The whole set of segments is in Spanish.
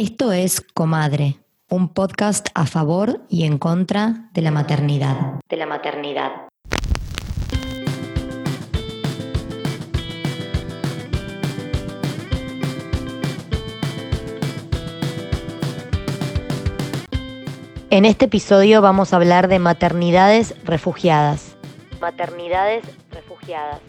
Esto es Comadre, un podcast a favor y en contra de la maternidad. De la maternidad. En este episodio vamos a hablar de maternidades refugiadas. Maternidades refugiadas.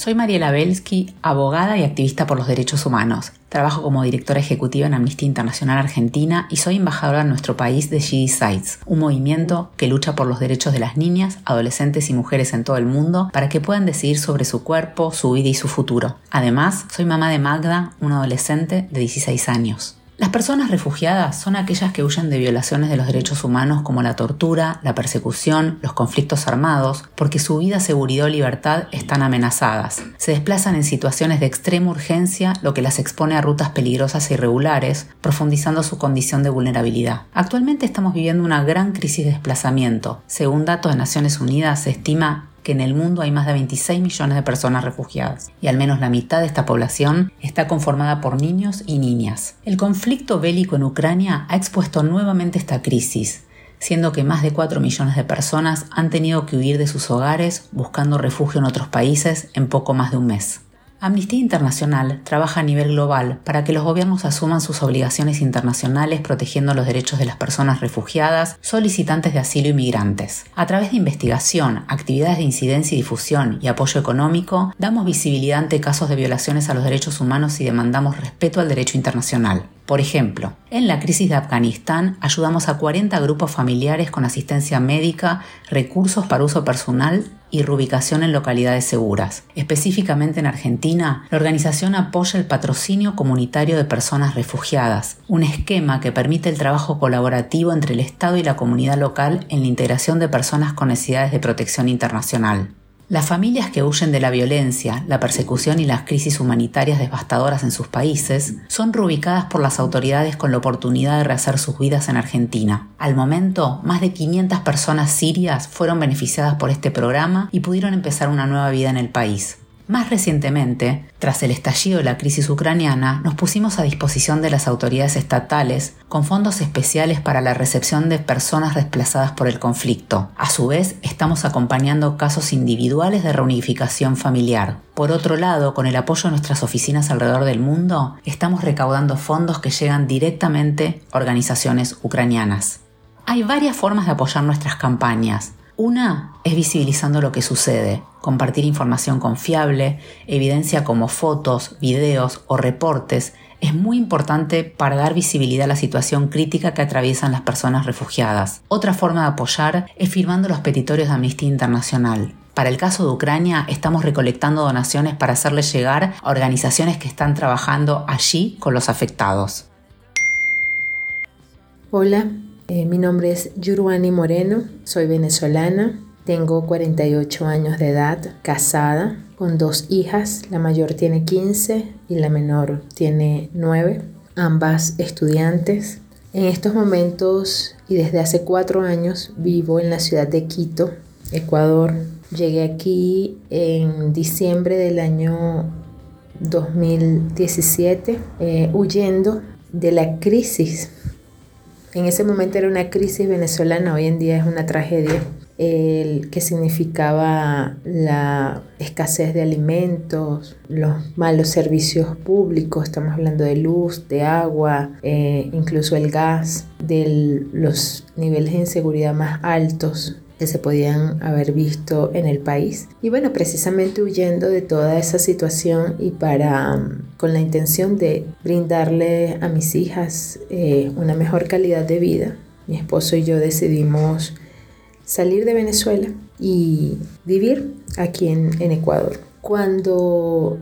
Soy Mariela Belsky, abogada y activista por los derechos humanos. Trabajo como directora ejecutiva en Amnistía Internacional Argentina y soy embajadora en nuestro país de She Decides, un movimiento que lucha por los derechos de las niñas, adolescentes y mujeres en todo el mundo para que puedan decidir sobre su cuerpo, su vida y su futuro. Además, soy mamá de Magda, una adolescente de 16 años. Las personas refugiadas son aquellas que huyen de violaciones de los derechos humanos como la tortura, la persecución, los conflictos armados, porque su vida, seguridad o libertad están amenazadas. Se desplazan en situaciones de extrema urgencia, lo que las expone a rutas peligrosas e irregulares, profundizando su condición de vulnerabilidad. Actualmente estamos viviendo una gran crisis de desplazamiento. Según datos de Naciones Unidas, se estima que en el mundo hay más de 26 millones de personas refugiadas y al menos la mitad de esta población está conformada por niños y niñas. El conflicto bélico en Ucrania ha expuesto nuevamente esta crisis, siendo que más de 4 millones de personas han tenido que huir de sus hogares buscando refugio en otros países en poco más de un mes. Amnistía Internacional trabaja a nivel global para que los gobiernos asuman sus obligaciones internacionales protegiendo los derechos de las personas refugiadas, solicitantes de asilo y migrantes. A través de investigación, actividades de incidencia y difusión y apoyo económico, damos visibilidad ante casos de violaciones a los derechos humanos y demandamos respeto al derecho internacional. Por ejemplo, en la crisis de Afganistán ayudamos a 40 grupos familiares con asistencia médica, recursos para uso personal y reubicación en localidades seguras. Específicamente en Argentina, la organización apoya el patrocinio comunitario de personas refugiadas, un esquema que permite el trabajo colaborativo entre el Estado y la comunidad local en la integración de personas con necesidades de protección internacional. Las familias que huyen de la violencia, la persecución y las crisis humanitarias devastadoras en sus países son reubicadas por las autoridades con la oportunidad de rehacer sus vidas en Argentina. Al momento, más de 500 personas sirias fueron beneficiadas por este programa y pudieron empezar una nueva vida en el país. Más recientemente, tras el estallido de la crisis ucraniana, nos pusimos a disposición de las autoridades estatales con fondos especiales para la recepción de personas desplazadas por el conflicto. A su vez, estamos acompañando casos individuales de reunificación familiar. Por otro lado, con el apoyo de nuestras oficinas alrededor del mundo, estamos recaudando fondos que llegan directamente a organizaciones ucranianas. Hay varias formas de apoyar nuestras campañas. Una es visibilizando lo que sucede, compartir información confiable, evidencia como fotos, videos o reportes es muy importante para dar visibilidad a la situación crítica que atraviesan las personas refugiadas. Otra forma de apoyar es firmando los petitorios de Amnistía Internacional. Para el caso de Ucrania, estamos recolectando donaciones para hacerles llegar a organizaciones que están trabajando allí con los afectados. Hola, eh, mi nombre es Yuruani Moreno, soy venezolana, tengo 48 años de edad, casada, con dos hijas, la mayor tiene 15 y la menor tiene 9, ambas estudiantes. En estos momentos y desde hace cuatro años vivo en la ciudad de Quito, Ecuador. Llegué aquí en diciembre del año 2017, eh, huyendo de la crisis en ese momento era una crisis venezolana, hoy en día es una tragedia, el que significaba la escasez de alimentos, los malos servicios públicos, estamos hablando de luz, de agua, eh, incluso el gas, de los niveles de inseguridad más altos que se podían haber visto en el país. Y bueno, precisamente huyendo de toda esa situación y para con la intención de brindarle a mis hijas eh, una mejor calidad de vida, mi esposo y yo decidimos salir de Venezuela y vivir aquí en, en Ecuador. Cuando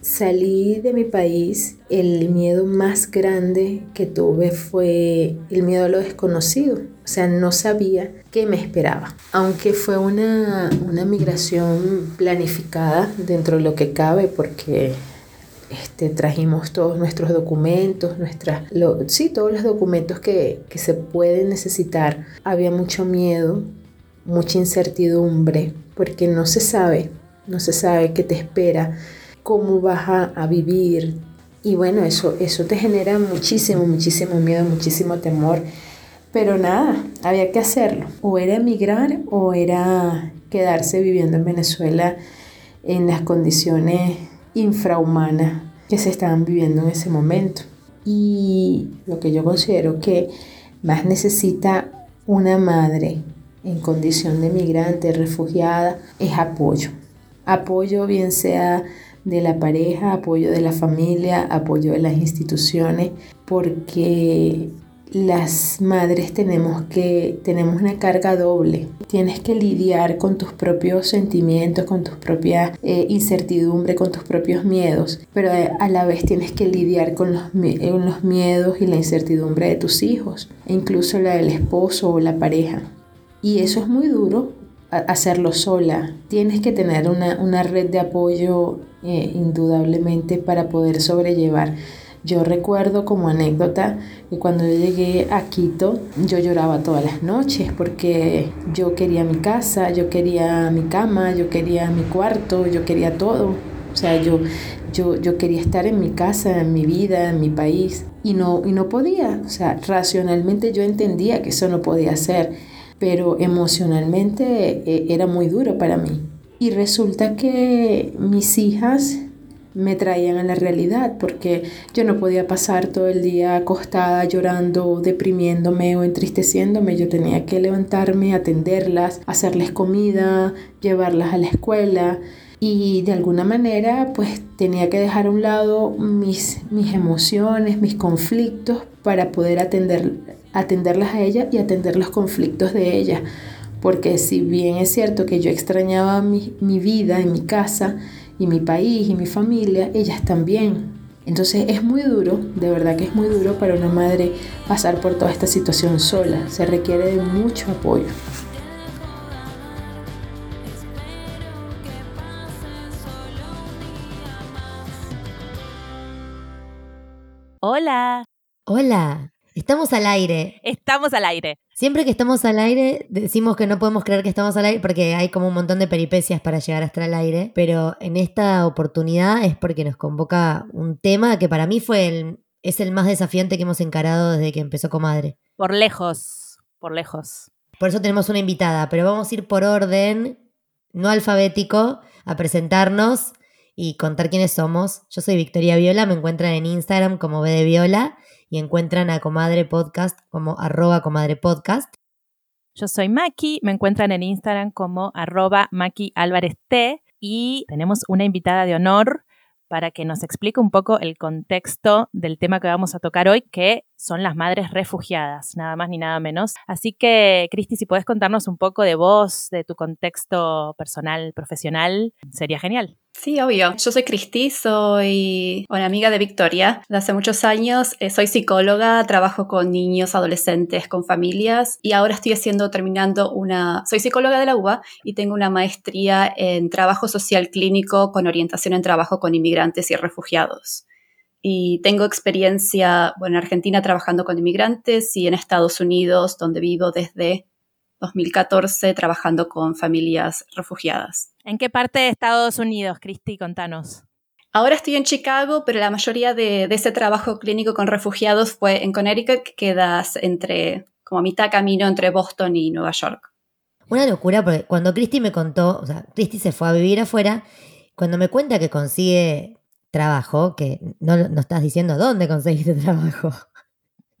salí de mi país, el miedo más grande que tuve fue el miedo a lo desconocido. O sea, no sabía qué me esperaba. Aunque fue una, migración planificada dentro de lo que cabe, porque este, trajimos todos nuestros documentos, nuestras, sí, todos los documentos que, que se pueden necesitar. Había mucho miedo, mucha incertidumbre, porque no se sabe, no se sabe qué te espera cómo vas a, vivir. Y bueno, eso, eso te genera muchísimo, muchísimo miedo, muchísimo temor. Pero nada, había que hacerlo. O era emigrar o era quedarse viviendo en Venezuela en las condiciones infrahumanas que se estaban viviendo en ese momento. Y lo que yo considero que más necesita una madre en condición de migrante, refugiada, es apoyo. Apoyo bien sea de la pareja, apoyo de la familia, apoyo de las instituciones, porque las madres tenemos que tenemos una carga doble. Tienes que lidiar con tus propios sentimientos, con tus propias eh, incertidumbre, con tus propios miedos, pero a la vez tienes que lidiar con los, los miedos y la incertidumbre de tus hijos, e incluso la del esposo o la pareja. Y eso es muy duro hacerlo sola. Tienes que tener una, red de apoyo eh, indudablemente para poder sobrellevar yo recuerdo como anécdota que cuando yo llegué a Quito, yo lloraba todas las noches porque yo quería mi casa, yo quería mi cama, yo quería mi cuarto, yo quería todo. O sea, yo, yo, yo quería estar en mi casa, en mi vida, en mi país y no, y no podía. O sea, racionalmente yo entendía que eso no podía ser, pero emocionalmente eh, era muy duro para mí. Y resulta que mis hijas me traían a la realidad, porque yo no podía pasar todo el día acostada llorando, deprimiéndome o entristeciéndome. Yo tenía que levantarme, atenderlas, hacerles comida, llevarlas a la escuela y de alguna manera pues tenía que dejar a un lado mis, mis emociones, mis conflictos para poder atender, atenderlas a ellas y atender los conflictos de ellas. Porque si bien es cierto que yo extrañaba mi, mi vida en mi casa, y mi país y mi familia, ellas también. Entonces es muy duro, de verdad que es muy duro para una madre pasar por toda esta situación sola. Se requiere de mucho apoyo. Hola. Hola. Estamos al aire. Estamos al aire. Siempre que estamos al aire, decimos que no podemos creer que estamos al aire porque hay como un montón de peripecias para llegar a estar al aire, pero en esta oportunidad es porque nos convoca un tema que para mí fue el, es el más desafiante que hemos encarado desde que empezó Comadre. Por lejos, por lejos. Por eso tenemos una invitada, pero vamos a ir por orden, no alfabético, a presentarnos y contar quiénes somos. Yo soy Victoria Viola, me encuentran en Instagram como B de Viola y encuentran a Comadre Podcast como arroba Comadre Podcast. Yo soy Maki, me encuentran en Instagram como arroba Maki Álvarez T y tenemos una invitada de honor para que nos explique un poco el contexto del tema que vamos a tocar hoy, que son las madres refugiadas, nada más ni nada menos. Así que, Cristi, si puedes contarnos un poco de vos, de tu contexto personal, profesional, sería genial. Sí, obvio. Yo soy Cristi, soy una amiga de Victoria. Hace muchos años eh, soy psicóloga, trabajo con niños, adolescentes, con familias y ahora estoy haciendo, terminando una... Soy psicóloga de la UBA y tengo una maestría en trabajo social clínico con orientación en trabajo con inmigrantes y refugiados. Y tengo experiencia, bueno, en Argentina trabajando con inmigrantes y en Estados Unidos, donde vivo desde 2014 trabajando con familias refugiadas. ¿En qué parte de Estados Unidos, Cristi? Contanos. Ahora estoy en Chicago, pero la mayoría de, ese trabajo clínico con refugiados fue en Connecticut, que quedas entre, como a mitad camino entre Boston y Nueva York. Una locura, porque cuando Cristi me contó, o sea, Cristi se fue a vivir afuera, cuando me cuenta que consigue trabajo, que no, no estás diciendo dónde conseguiste trabajo,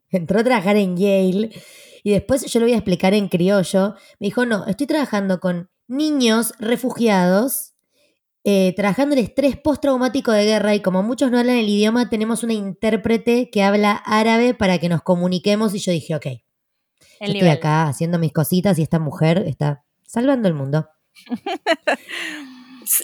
entró a trabajar en Yale y después yo lo voy a explicar en criollo. Me dijo, no, estoy trabajando con niños refugiados, eh, trabajando el estrés postraumático de guerra y como muchos no hablan el idioma, tenemos una intérprete que habla árabe para que nos comuniquemos y yo dije, ok, estoy acá haciendo mis cositas y esta mujer está salvando el mundo.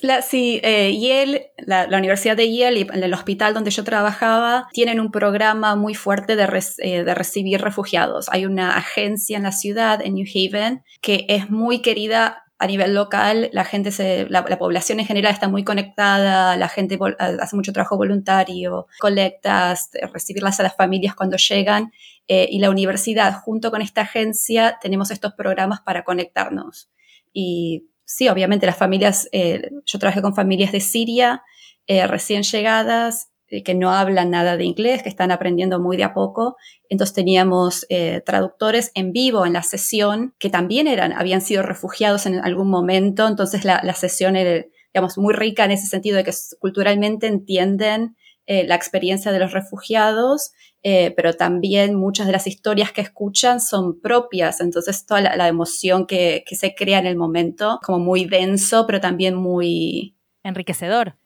La, eh, Yale, la, Universidad de Yale y el hospital donde yo trabajaba tienen un programa muy fuerte de, eh, de, recibir refugiados. Hay una agencia en la ciudad, en New Haven, que es muy querida a nivel local. La gente, la, población en general está muy conectada, la gente hace mucho trabajo voluntario, colectas, recibirlas a las familias cuando llegan. Eh, y la universidad, junto con esta agencia, tenemos estos programas para conectarnos. Y sí, obviamente las familias, eh, yo trabajé con familias de Siria, eh, recién llegadas eh, que no hablan nada de inglés, que están aprendiendo muy de a poco. Entonces teníamos traductores en vivo en la sesión que también eran, habían sido refugiados en algún momento. Entonces la, la sesión era, digamos, muy rica en ese sentido de que culturalmente entienden eh, la experiencia de los refugiados, pero también muchas de las historias que escuchan son propias. Entonces toda la, la emoción que, que se crea en el momento, como muy denso, pero también muy... Enriquecedor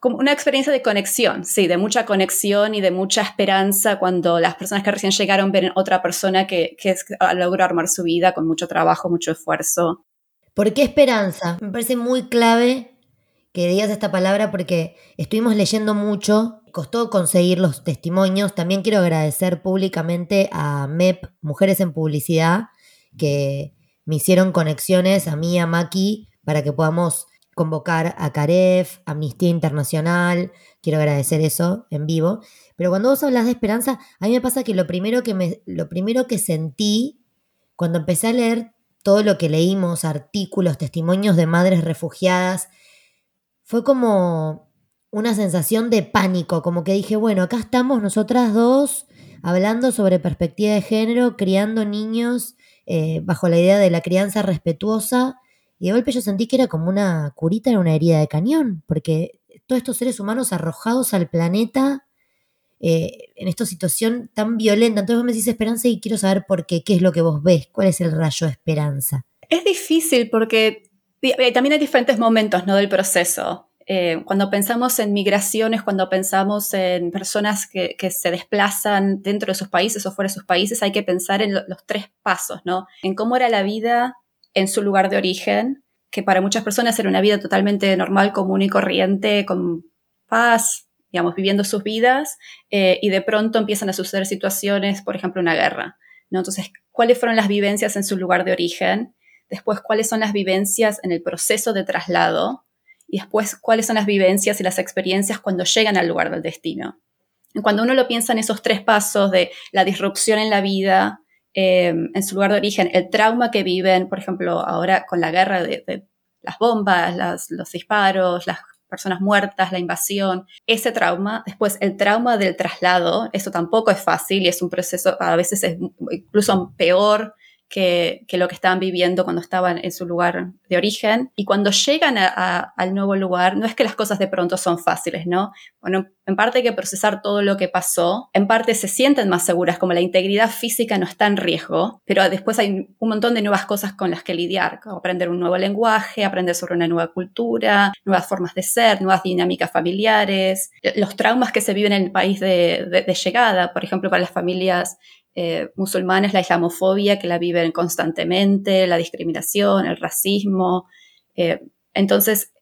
como una experiencia de conexión, sí, de mucha conexión y de mucha esperanza cuando las personas que recién llegaron ven otra persona que, que logra armar su vida con mucho trabajo, mucho esfuerzo. ¿Por qué esperanza? Me parece muy clave que digas esta palabra porque estuvimos leyendo mucho, costó conseguir los testimonios. También quiero agradecer públicamente a MEP, Mujeres en Publicidad, que me hicieron conexiones a mí, a Maki, para que podamos convocar a Caref, Amnistía Internacional, quiero agradecer eso en vivo, pero cuando vos hablas de esperanza, a mí me pasa que lo primero que, me, lo primero que sentí cuando empecé a leer todo lo que leímos, artículos, testimonios de madres refugiadas, fue como una sensación de pánico, como que dije, bueno, acá estamos nosotras dos hablando sobre perspectiva de género, criando niños eh, bajo la idea de la crianza respetuosa y de golpe yo sentí que era como una curita en una herida de cañón, porque todos estos seres humanos arrojados al planeta eh, en esta situación tan violenta. Entonces vos me decís esperanza y quiero saber por qué, qué es lo que vos ves, cuál es el rayo de esperanza. Es difícil porque eh, también hay diferentes momentos ¿no? del proceso. Eh, cuando pensamos en migraciones, cuando pensamos en personas que, que, se desplazan dentro de sus países o fuera de sus países, hay que pensar en los tres pasos, ¿no? En cómo era la vida en su lugar de origen, que para muchas personas era una vida totalmente normal, común y corriente, con paz, digamos, viviendo sus vidas, eh, y de pronto empiezan a suceder situaciones, por ejemplo, una guerra. ¿no? Entonces, ¿cuáles fueron las vivencias en su lugar de origen? Después, ¿cuáles son las vivencias en el proceso de traslado? Y después, ¿cuáles son las vivencias y las experiencias cuando llegan al lugar del destino? Cuando uno lo piensa en esos tres pasos de la disrupción en la vida, eh, en su lugar de origen, el trauma que viven, por ejemplo, ahora con la guerra de, las bombas, los disparos, las personas muertas, la invasión, ese trauma, después el trauma del traslado, eso tampoco es fácil y es un proceso, a veces es incluso peor que, lo que estaban viviendo cuando estaban en su lugar de origen. Y cuando llegan al nuevo lugar, no es que las cosas de pronto son fáciles, ¿no? Bueno, en parte hay que procesar todo lo que pasó, en parte se sienten más seguras, como la integridad física no está en riesgo, pero después hay un montón de nuevas cosas con las que lidiar, como aprender un nuevo lenguaje, aprender sobre una nueva cultura, nuevas formas de ser, nuevas dinámicas familiares, los traumas que se viven en el país de, de llegada, por ejemplo, para las familias eh, musulmanes la islamofobia que la viven constantemente, la discriminación, el racismo. Eh, entonces,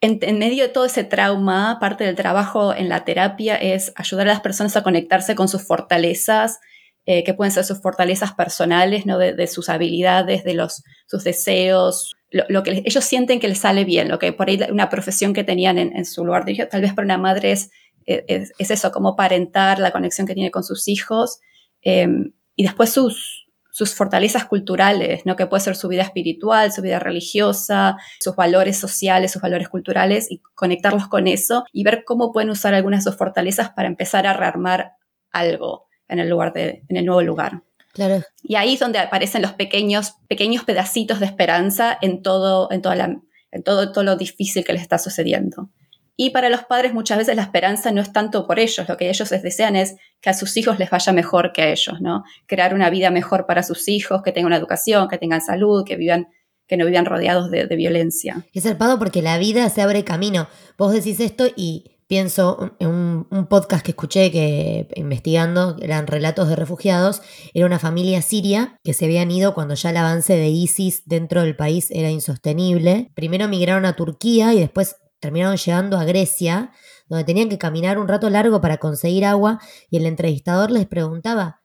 en, medio de todo ese trauma, parte del trabajo en la terapia es ayudar a las personas a conectarse con sus fortalezas, eh, que pueden ser sus fortalezas personales, ¿no? de, sus habilidades, de los, sus deseos, lo, que ellos sienten que les sale bien, lo que por ahí una profesión que tenían en, su lugar de tal vez para una madre es, es, eso, como parentar, la conexión que tiene con sus hijos, Em, y después sus, sus fortalezas culturales, ¿no? que puede ser su vida espiritual, su vida religiosa, sus valores sociales, sus valores culturales, y conectarlos con eso y ver cómo pueden usar algunas de sus fortalezas para empezar a rearmar algo en el, lugar de, en el nuevo lugar. Claro. Y ahí es donde aparecen los pequeños, pequeños pedacitos de esperanza en todo, en toda la, en todo, todo lo difícil que les está sucediendo. Y para los padres muchas veces la esperanza no es tanto por ellos, lo que ellos desean es que a sus hijos les vaya mejor que a ellos, ¿no? Crear una vida mejor para sus hijos, que tengan una educación, que tengan salud, que vivan que no vivan rodeados de, violencia. Es zarpado porque la vida se abre camino. Vos decís esto y pienso en un, un, podcast que escuché que investigando, eran relatos de refugiados, era una familia siria que se habían ido cuando ya el avance de ISIS dentro del país era insostenible. Primero migraron a Turquía y después terminaron llegando a Grecia, donde tenían que caminar un rato largo para conseguir agua y el entrevistador les preguntaba,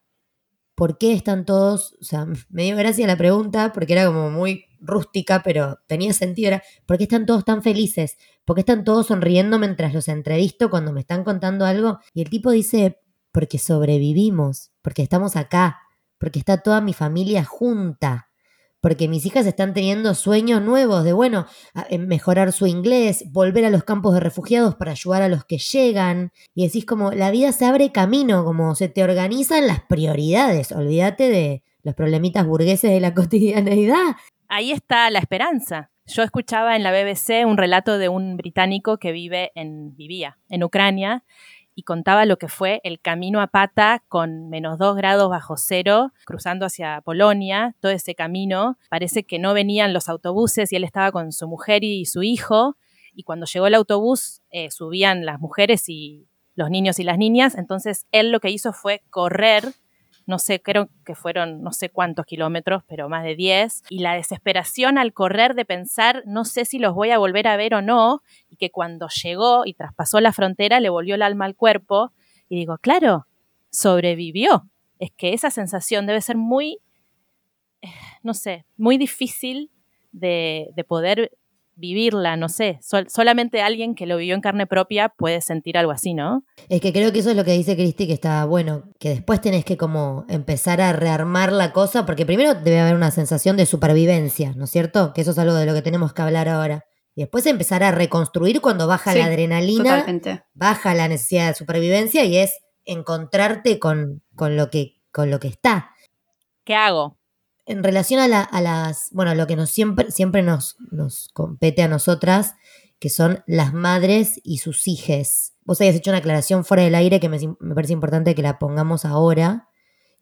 ¿por qué están todos? O sea, me dio gracia la pregunta porque era como muy rústica, pero tenía sentido. Era, ¿por qué están todos tan felices? ¿Por qué están todos sonriendo mientras los entrevisto cuando me están contando algo? Y el tipo dice, porque sobrevivimos, porque estamos acá, porque está toda mi familia junta, porque mis hijas están teniendo sueños nuevos de, bueno, mejorar su inglés, volver a los campos de refugiados para ayudar a los que llegan. Y decís como, la vida se abre camino, como se te organizan las prioridades. Olvídate de los problemitas burgueses de la cotidianeidad. Ahí está la esperanza. Yo escuchaba en la BBC un relato de un británico que vive en, vivía en Ucrania y contaba lo que fue el camino a pata con menos dos grados bajo cero, cruzando hacia Polonia, todo ese camino. Parece que no venían los autobuses y él estaba con su mujer y su hijo. Y cuando llegó el autobús, eh, subían las mujeres y los niños y las niñas. Entonces él lo que hizo fue correr no sé, creo que fueron no sé cuántos kilómetros, pero más de 10, y la desesperación al correr de pensar, no sé si los voy a volver a ver o no, y que cuando llegó y traspasó la frontera le volvió el alma al cuerpo, y digo, claro, sobrevivió. Es que esa sensación debe ser muy, eh, no sé, muy difícil de, de poder vivirla, no sé, solamente alguien que lo vivió en carne propia puede sentir algo así, ¿no? Es que creo que eso es lo que dice Cristi, que está bueno, que después tenés que como empezar a rearmar la cosa, porque primero debe haber una sensación de supervivencia, ¿no es cierto? Que eso es algo de lo que tenemos que hablar ahora. Y después empezar a reconstruir cuando baja la adrenalina, baja la necesidad de supervivencia y es encontrarte con, con, lo, que, con lo que está. ¿Qué hago? En relación a, las, bueno, lo que nos siempre, siempre nos, nos compete a nosotras, que son las madres y sus hijes. Vos habías hecho una aclaración fuera del aire que me, parece importante que la pongamos ahora,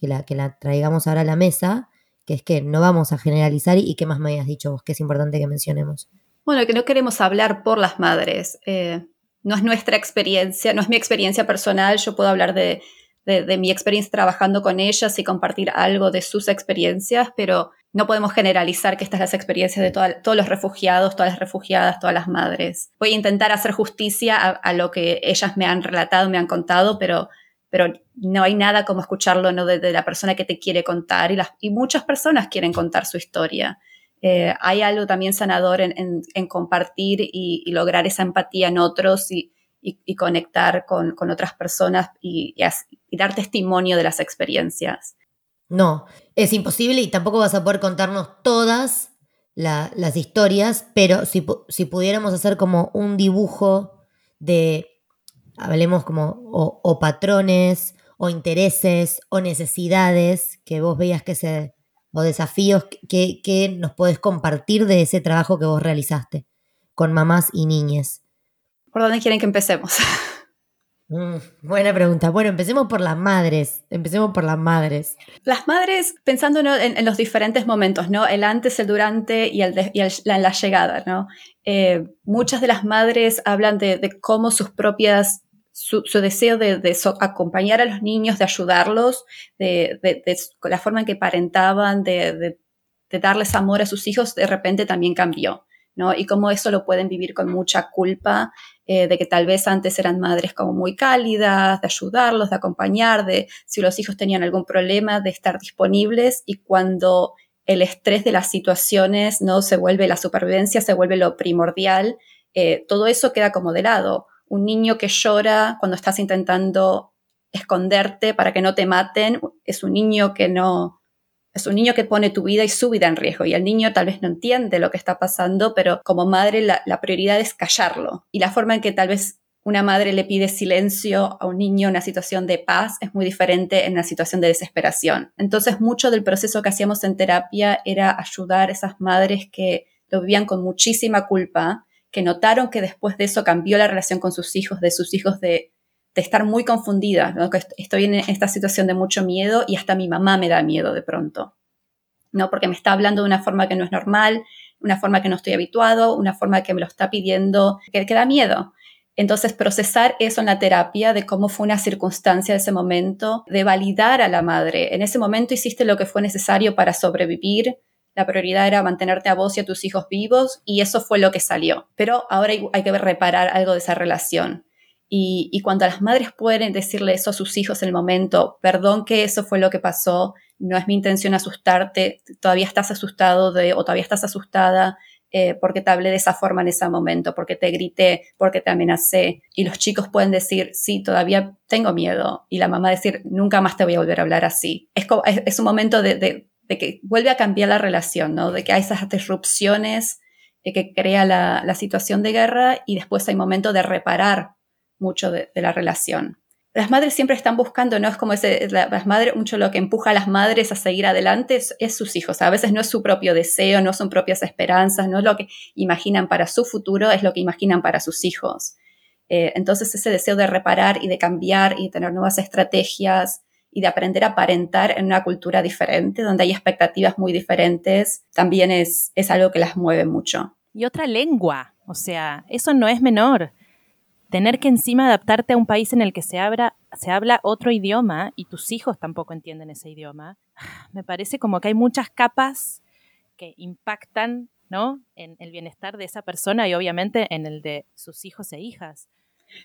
que la, que la traigamos ahora a la mesa, que es que no vamos a generalizar y, qué más me habías dicho vos, que es importante que mencionemos. Bueno, que no queremos hablar por las madres. Eh, no es nuestra experiencia, no es mi experiencia personal, yo puedo hablar de, de, mi experiencia trabajando con ellas y compartir algo de sus experiencias, pero no podemos generalizar que estas son las experiencias de todos los refugiados, todas las refugiadas, todas las madres. Voy a intentar hacer justicia a, lo que ellas me han relatado, me han contado, pero, pero no hay nada como escucharlo ¿no? de, la persona que te quiere contar y, las, y muchas personas quieren contar su historia. Eh, hay algo también sanador en, compartir y, y, lograr esa empatía en otros y, y, conectar con, otras personas y, dar testimonio de las experiencias. No, es imposible y tampoco vas a poder contarnos todas las historias, pero si, si, pudiéramos hacer como un dibujo de, hablemos como, o, patrones, o intereses, o necesidades que vos veías que se, o desafíos que, que nos podés compartir de ese trabajo que vos realizaste con mamás y niñas. ¿Por dónde quieren que empecemos? Mm, buena pregunta. Bueno, empecemos por las madres. Empecemos por las madres. Las madres, pensando en, los diferentes momentos, ¿no? El antes, el durante y, el la, llegada, ¿no? Eh, muchas de las madres hablan de, cómo sus propias su, deseo de, acompañar a los niños, de ayudarlos, de, la forma en que parentaban, de, darles amor a sus hijos, de repente también cambió. ¿no? Y cómo eso lo pueden vivir con mucha culpa, eh, de que tal vez antes eran madres como muy cálidas, de ayudarlos, de acompañar, de si los hijos tenían algún problema, de estar disponibles y cuando el estrés de las situaciones no se vuelve la supervivencia, se vuelve lo primordial, eh, todo eso queda como de lado. Un niño que llora cuando estás intentando esconderte para que no te maten, es un niño que no, es un niño que pone tu vida y su vida en riesgo y el niño tal vez no entiende lo que está pasando, pero como madre la, prioridad es callarlo. Y la forma en que tal vez una madre le pide silencio a un niño en una situación de paz es muy diferente en una situación de desesperación. Entonces, mucho del proceso que hacíamos en terapia era ayudar a esas madres que lo vivían con muchísima culpa, que notaron que después de eso cambió la relación con sus hijos, de sus hijos de de estar muy confundida, que estoy en esta situación de mucho miedo y hasta mi mamá me da miedo de pronto, ¿no? Porque me está hablando de una forma que no es normal, una forma que no estoy habituado, una forma que me lo está pidiendo, que, da miedo. Entonces, procesar eso en la terapia de cómo fue una circunstancia de ese momento, de validar a la madre. En ese momento hiciste lo que fue necesario para sobrevivir. La prioridad era mantenerte a vos y a tus hijos vivos y eso fue lo que salió. Pero ahora hay que reparar algo de esa relación. Y, cuando las madres pueden decirle eso a sus hijos en el momento, perdón que eso fue lo que pasó, no es mi intención asustarte, todavía estás asustado de, o todavía estás asustada eh, porque te hablé de esa forma en ese momento, porque te grité, porque te amenacé. Y los chicos pueden decir, sí, todavía tengo miedo. Y la mamá decir, nunca más te voy a volver a hablar así. Es, es, un momento de, de que vuelve a cambiar la relación, ¿no? De que hay esas disrupciones que crea la, situación de guerra y después hay momento de reparar mucho de, la relación. Las madres siempre están buscando, no es como ese, las madres, mucho lo que empuja a las madres a seguir adelante es, sus hijos. A veces no es su propio deseo, no son propias esperanzas, no es lo que imaginan para su futuro, es lo que imaginan para sus hijos. Eh, entonces ese deseo de reparar y de cambiar y tener nuevas estrategias y de aprender a aparentar en una cultura diferente, donde hay expectativas muy diferentes, también es, es algo que las mueve mucho y otra lengua. O sea, eso no es menor. Tener que encima adaptarte a un país en el que se, se habla otro idioma y tus hijos tampoco entienden ese idioma, me parece como que hay muchas capas que impactan ¿no? en el bienestar de esa persona y obviamente en el de sus hijos e hijas.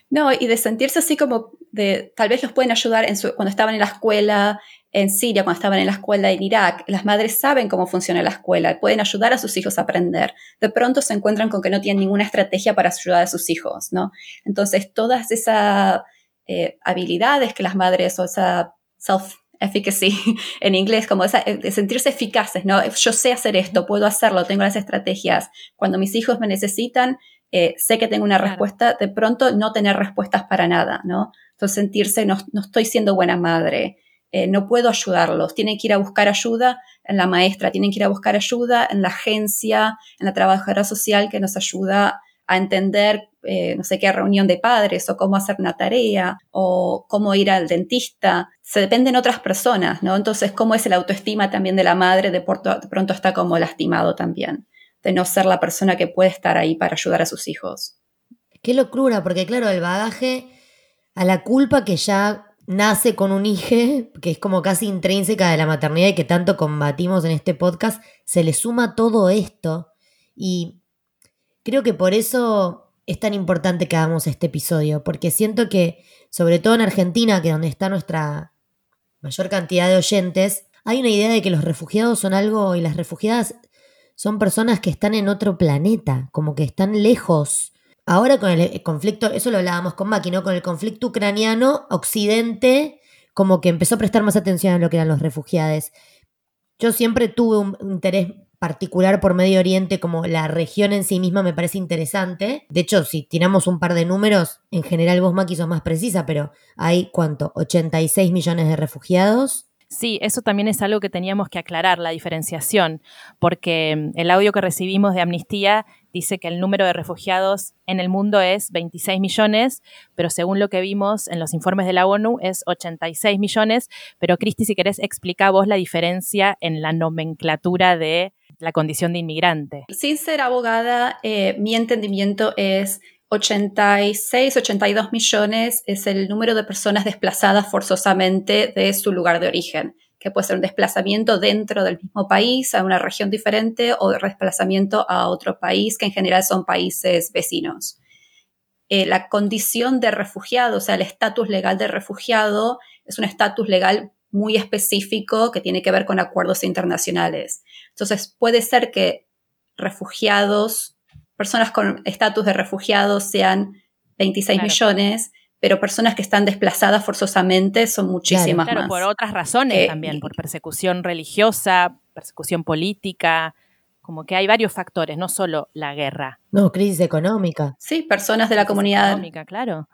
No, y de sentirse así como de, tal vez los pueden ayudar cuando estaban en la escuela en Siria, cuando estaban en la escuela en Irak. Las madres saben cómo funciona la escuela, pueden ayudar a sus hijos a aprender. De pronto se encuentran con que no tienen ninguna estrategia para ayudar a sus hijos, ¿no? Entonces, todas esas eh, habilidades que las madres, o esa self efficacy en inglés, como esa, de sentirse eficaces, ¿no? Yo sé hacer esto, puedo hacerlo, tengo las estrategias. Cuando mis hijos me necesitan, eh, sé que tengo una respuesta, de pronto no tener respuestas para nada, ¿no? Entonces sentirse, no, no estoy siendo buena madre, eh, no puedo ayudarlos, tienen que ir a buscar ayuda en la maestra, tienen que ir a buscar ayuda en la agencia, en la trabajadora social que nos ayuda a entender, eh, no sé qué, reunión de padres o cómo hacer una tarea o cómo ir al dentista. Se dependen otras personas, ¿no? Entonces, cómo es el autoestima también de la madre, de, de pronto está como lastimado también de no ser la persona que puede estar ahí para ayudar a sus hijos. Qué locura, porque claro, el bagaje a la culpa que ya nace con un hijo, que es como casi intrínseca de la maternidad y que tanto combatimos en este podcast, se le suma todo esto. Y creo que por eso es tan importante que hagamos este episodio, porque siento que, sobre todo en Argentina, que es donde está nuestra mayor cantidad de oyentes, hay una idea de que los refugiados son algo y las refugiadas son personas que están en otro planeta, como que están lejos. Ahora con el conflicto, eso lo hablábamos con Maki, ¿no? Con el conflicto ucraniano, Occidente como que empezó a prestar más atención a lo que eran los refugiados. Yo siempre tuve un interés particular por Medio Oriente, como la región en sí misma me parece interesante. De hecho, si tiramos un par de números, en general vos, Maki, sos más precisa, pero hay, ¿cuánto? 86 millones de refugiados. Sí, eso también es algo que teníamos que aclarar, la diferenciación, porque mm, el audio que recibimos de Amnistía dice que el número de refugiados en el mundo es 26 millones, pero según lo que vimos en los informes de la ONU es 86 millones. Pero Cristi, si querés, explica vos la diferencia en la nomenclatura de la condición de inmigrante. Sin ser abogada, eh, mi entendimiento es 86, 82 millones es el número de personas desplazadas forzosamente de su lugar de origen, que puede ser un desplazamiento dentro del mismo país, a una región diferente, o desplazamiento a otro país, que en general son países vecinos. Eh, la condición de refugiado, o sea, el estatus legal de refugiado, es un estatus legal muy específico que tiene que ver con acuerdos internacionales. Entonces, puede ser que refugiados personas con estatus de refugiados sean 26 millones, pero personas que están desplazadas forzosamente son muchísimas claro, más. por otras razones también, por persecución religiosa, persecución política, como que hay varios factores, no solo la guerra. No, crisis económica. Sí, personas de la comunidad. Económica, claro.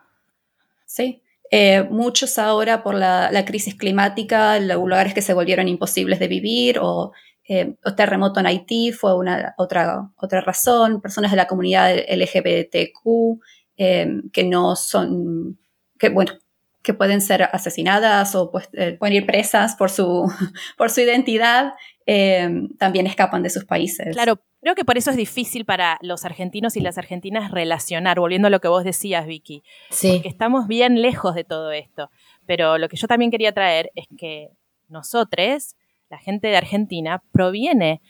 Sí. Eh, muchos ahora por la, la, crisis climática, los lugares que se volvieron imposibles de vivir o eh, terremoto en Haití fue una otra, otra razón, personas de la comunidad LGBTQ eh, que no son, que bueno, que pueden ser asesinadas o pues, eh, pueden ir presas por su, por su identidad, también escapan de sus países. Claro, creo que por eso es difícil para los argentinos y las argentinas relacionar, volviendo a lo que vos decías, Vicky, sí. porque estamos bien lejos de todo esto. Pero lo que yo también quería traer es que nosotros la gente de Argentina, proviene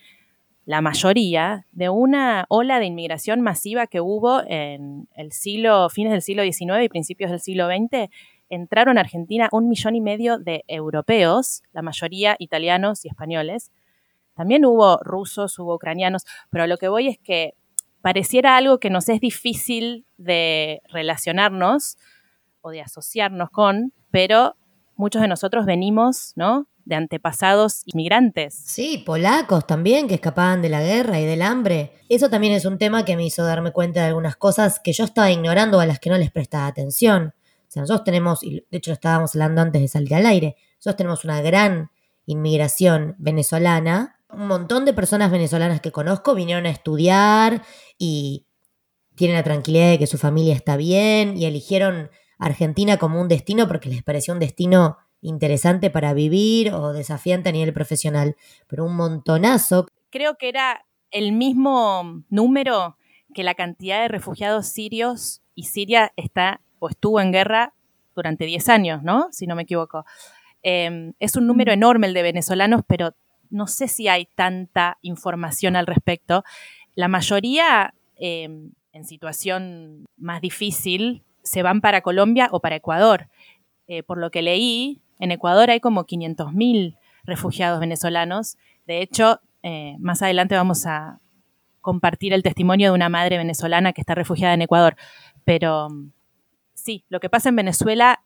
la mayoría de una ola de inmigración masiva que hubo en el siglo, fines del siglo XIX y principios del siglo XX. Entraron a Argentina un millón y medio de europeos, la mayoría italianos y españoles. También hubo rusos, hubo ucranianos, pero lo que voy es que pareciera algo que nos es difícil de relacionarnos o de asociarnos con, pero muchos de nosotros venimos, ¿no? De antepasados inmigrantes. Sí, polacos también que escapaban de la guerra y del hambre. Eso también es un tema que me hizo darme cuenta de algunas cosas que yo estaba ignorando a las que no les prestaba atención. O sea, nosotros tenemos, y de hecho estábamos hablando antes de salir al aire, nosotros tenemos una gran inmigración venezolana. Un montón de personas venezolanas que conozco vinieron a estudiar y tienen la tranquilidad de que su familia está bien y eligieron Argentina como un destino porque les pareció un destino interesante para vivir o desafiante a nivel profesional. Pero un montonazo. Creo que era el mismo número que la cantidad de refugiados sirios y Siria está o estuvo en guerra durante 10 años, ¿no? Si no me equivoco. Em, es un número enorme el de venezolanos, pero no sé si hay tanta información al respecto. La mayoría em, en situación más difícil se van para Colombia o para Ecuador. Eh, por lo que leí, en Ecuador hay como 500.000 refugiados venezolanos. De hecho, eh, más adelante vamos a compartir el testimonio de una madre venezolana que está refugiada en Ecuador. Pero sí, lo que pasa en Venezuela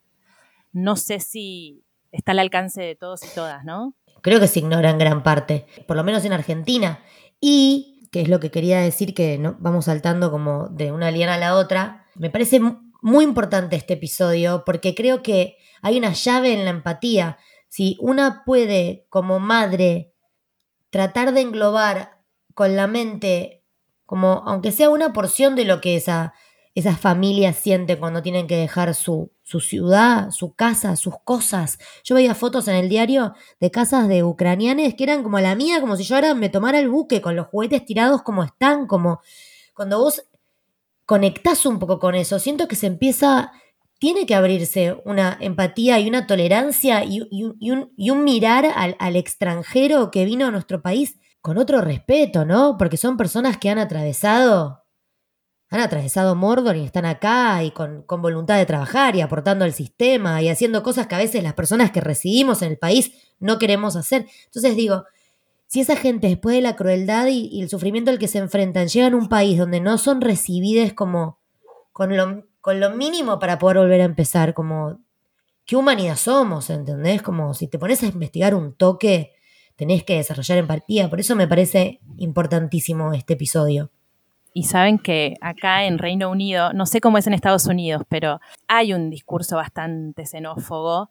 no sé si está al alcance de todos y todas, ¿no? Creo que se ignora en gran parte, por lo menos en Argentina. Y que es lo que quería decir, que ¿no? vamos saltando como de una liana a la otra. Me parece muy importante este episodio porque creo que hay una llave en la empatía. Si una puede, como madre, tratar de englobar con la mente, como aunque sea una porción de lo que esa esas familias sienten cuando tienen que dejar su, su ciudad, su casa, sus cosas. Yo veía fotos en el diario de casas de ucranianes que eran como la mía, como si yo ahora me tomara el buque con los juguetes tirados como están, como cuando vos conectás un poco con eso, siento que se empieza, tiene que abrirse una empatía y una tolerancia y, un, y un, mirar al, al extranjero que vino a nuestro país con otro respeto, ¿no? Porque son personas que han atravesado han atravesado Mordor y están acá y con, voluntad de trabajar y aportando al sistema y haciendo cosas que a veces las personas que residimos en el país no queremos hacer. Entonces digo, si esa gente después de la crueldad y, el sufrimiento al que se enfrentan llegan a un país donde no son recibidas como con lo, con lo mínimo para poder volver a empezar, como qué humanidad somos, ¿entendés? Como si te pones a investigar un toque, tenés que desarrollar empatía. Por eso me parece importantísimo este episodio y saben que acá en Reino Unido, no sé cómo es en Estados Unidos, pero hay un discurso bastante xenófobo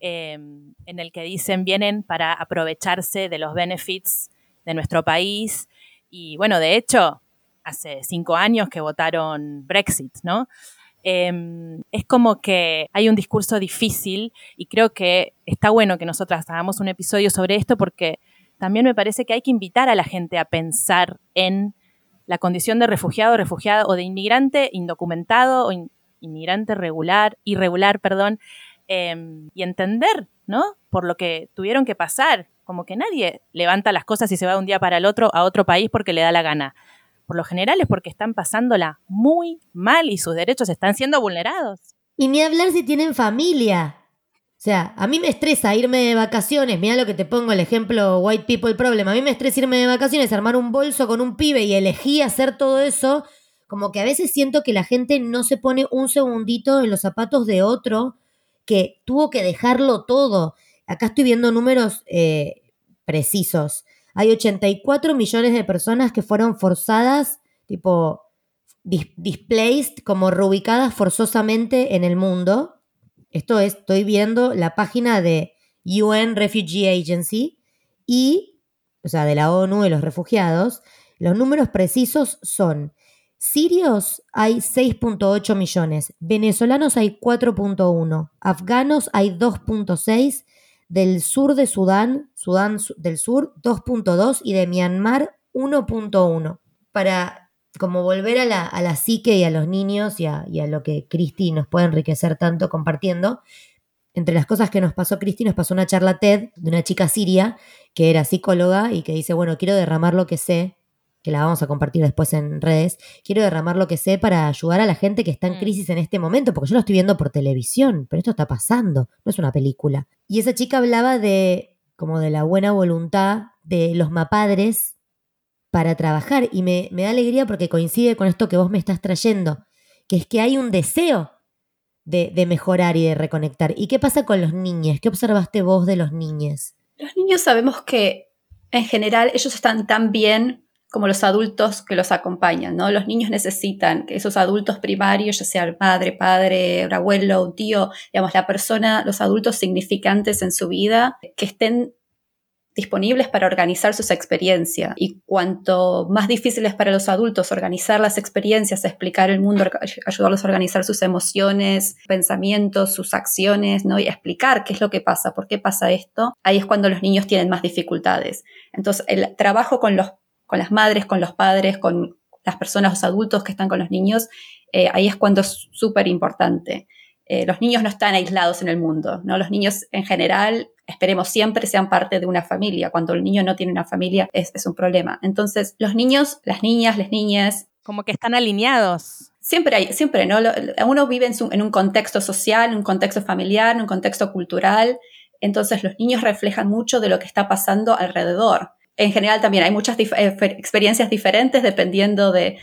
em, en el que dicen vienen para aprovecharse de los benefits de nuestro país. Y bueno, de hecho, hace cinco años que votaron Brexit, ¿no? Em, es como que hay un discurso difícil y creo que está bueno que nosotras hagamos un episodio sobre esto porque también me parece que hay que invitar a la gente a pensar en la condición de refugiado, refugiada o de inmigrante indocumentado o inmigrante regular, irregular, perdón, em, y entender, ¿no? Por lo que tuvieron que pasar. Como que nadie levanta las cosas y se va de un día para el otro a otro país porque le da la gana. Por lo general es porque están pasándola muy mal y sus derechos están siendo vulnerados. Y ni hablar si tienen familia. O sea, a mí me estresa irme de vacaciones, mira lo que te pongo el ejemplo White People Problem, a mí me estresa irme de vacaciones, armar un bolso con un pibe y elegí hacer todo eso, como que a veces siento que la gente no se pone un segundito en los zapatos de otro que tuvo que dejarlo todo. Acá estoy viendo números eh, precisos. Hay 84 millones de personas que fueron forzadas, tipo, displaced, como reubicadas forzosamente en el mundo esto es, estoy viendo la página de UN Refugee Agency y, o sea, de la ONU de los refugiados. Los números precisos son, sirios hay 6.8 millones, venezolanos hay 4.1, afganos hay 2.6, del sur de Sudán, Sudán del Sur 2.2 y de Myanmar 1.1. Para como volver a la, a la psique y a los niños y a, lo que Cristi nos puede enriquecer tanto compartiendo. Entre las cosas que nos pasó Cristi, nos pasó una charla TED de una chica siria que era psicóloga y que dice, bueno, quiero derramar lo que sé, que la vamos a compartir después en redes, quiero derramar lo que sé para ayudar a la gente que está en mm. crisis en este momento, porque yo lo estoy viendo por televisión, pero esto está pasando, no es una película. Y esa chica hablaba de como de la buena voluntad de los mapadres para trabajar y me, da alegría porque coincide con esto que vos me estás trayendo, que es que hay un deseo de, de mejorar y de reconectar. ¿Y qué pasa con los niños? ¿Qué observaste vos de los niños? Los niños sabemos que en general ellos están tan bien como los adultos que los acompañan, ¿no? Los niños necesitan que esos adultos primarios, ya sea madre, padre, un abuelo, un tío, digamos, la persona, los adultos significantes en su vida, que estén disponibles para organizar sus experiencias. Y cuanto más difícil es para los adultos organizar las experiencias, explicar el mundo, ayudarlos a organizar sus emociones, pensamientos, sus acciones, ¿no? Y explicar qué es lo que pasa, por qué pasa esto, ahí es cuando los niños tienen más dificultades. Entonces, el trabajo con, los, con las madres, con los padres, con las personas, los adultos que están con los niños, eh, ahí es cuando es súper importante. Eh, los niños no están aislados en el mundo, ¿no? Los niños en general esperemos siempre sean parte de una familia. Cuando el niño no tiene una familia es, un problema. Entonces, los niños, las niñas, las niñas... Como que están alineados. Siempre hay, siempre, ¿no? Uno vive en, en un contexto social, en un contexto familiar, en un contexto cultural. Entonces, los niños reflejan mucho de lo que está pasando alrededor en general también hay muchas eh, experiencias diferentes dependiendo de,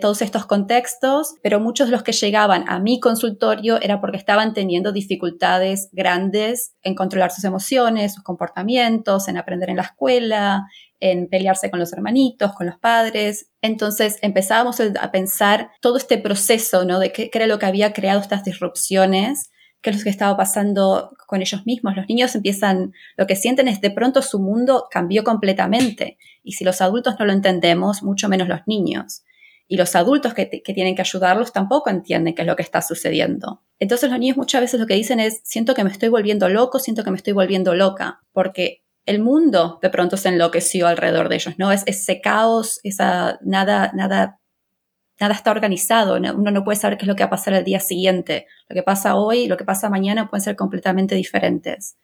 todos estos contextos, pero muchos de los que llegaban a mi consultorio era porque estaban teniendo dificultades grandes en controlar sus emociones, sus comportamientos, en aprender en la escuela, en pelearse con los hermanitos, con los padres. Entonces empezábamos a pensar todo este proceso, ¿no? De qué era lo que había creado estas disrupciones qué es lo que estaba pasando con ellos mismos. Los niños empiezan, lo que sienten es de pronto su mundo cambió completamente. Y si los adultos no lo entendemos, mucho menos los niños. Y los adultos que, tienen que ayudarlos tampoco entienden qué es lo que está sucediendo. Entonces los niños muchas veces lo que dicen es, siento que me estoy volviendo loco, siento que me estoy volviendo loca, porque el mundo de pronto se enloqueció alrededor de ellos, ¿no? Es ese caos, esa nada, nada nada está organizado, uno no puede saber qué es lo que va a pasar el día siguiente. Lo que pasa hoy lo que pasa mañana pueden ser completamente diferentes.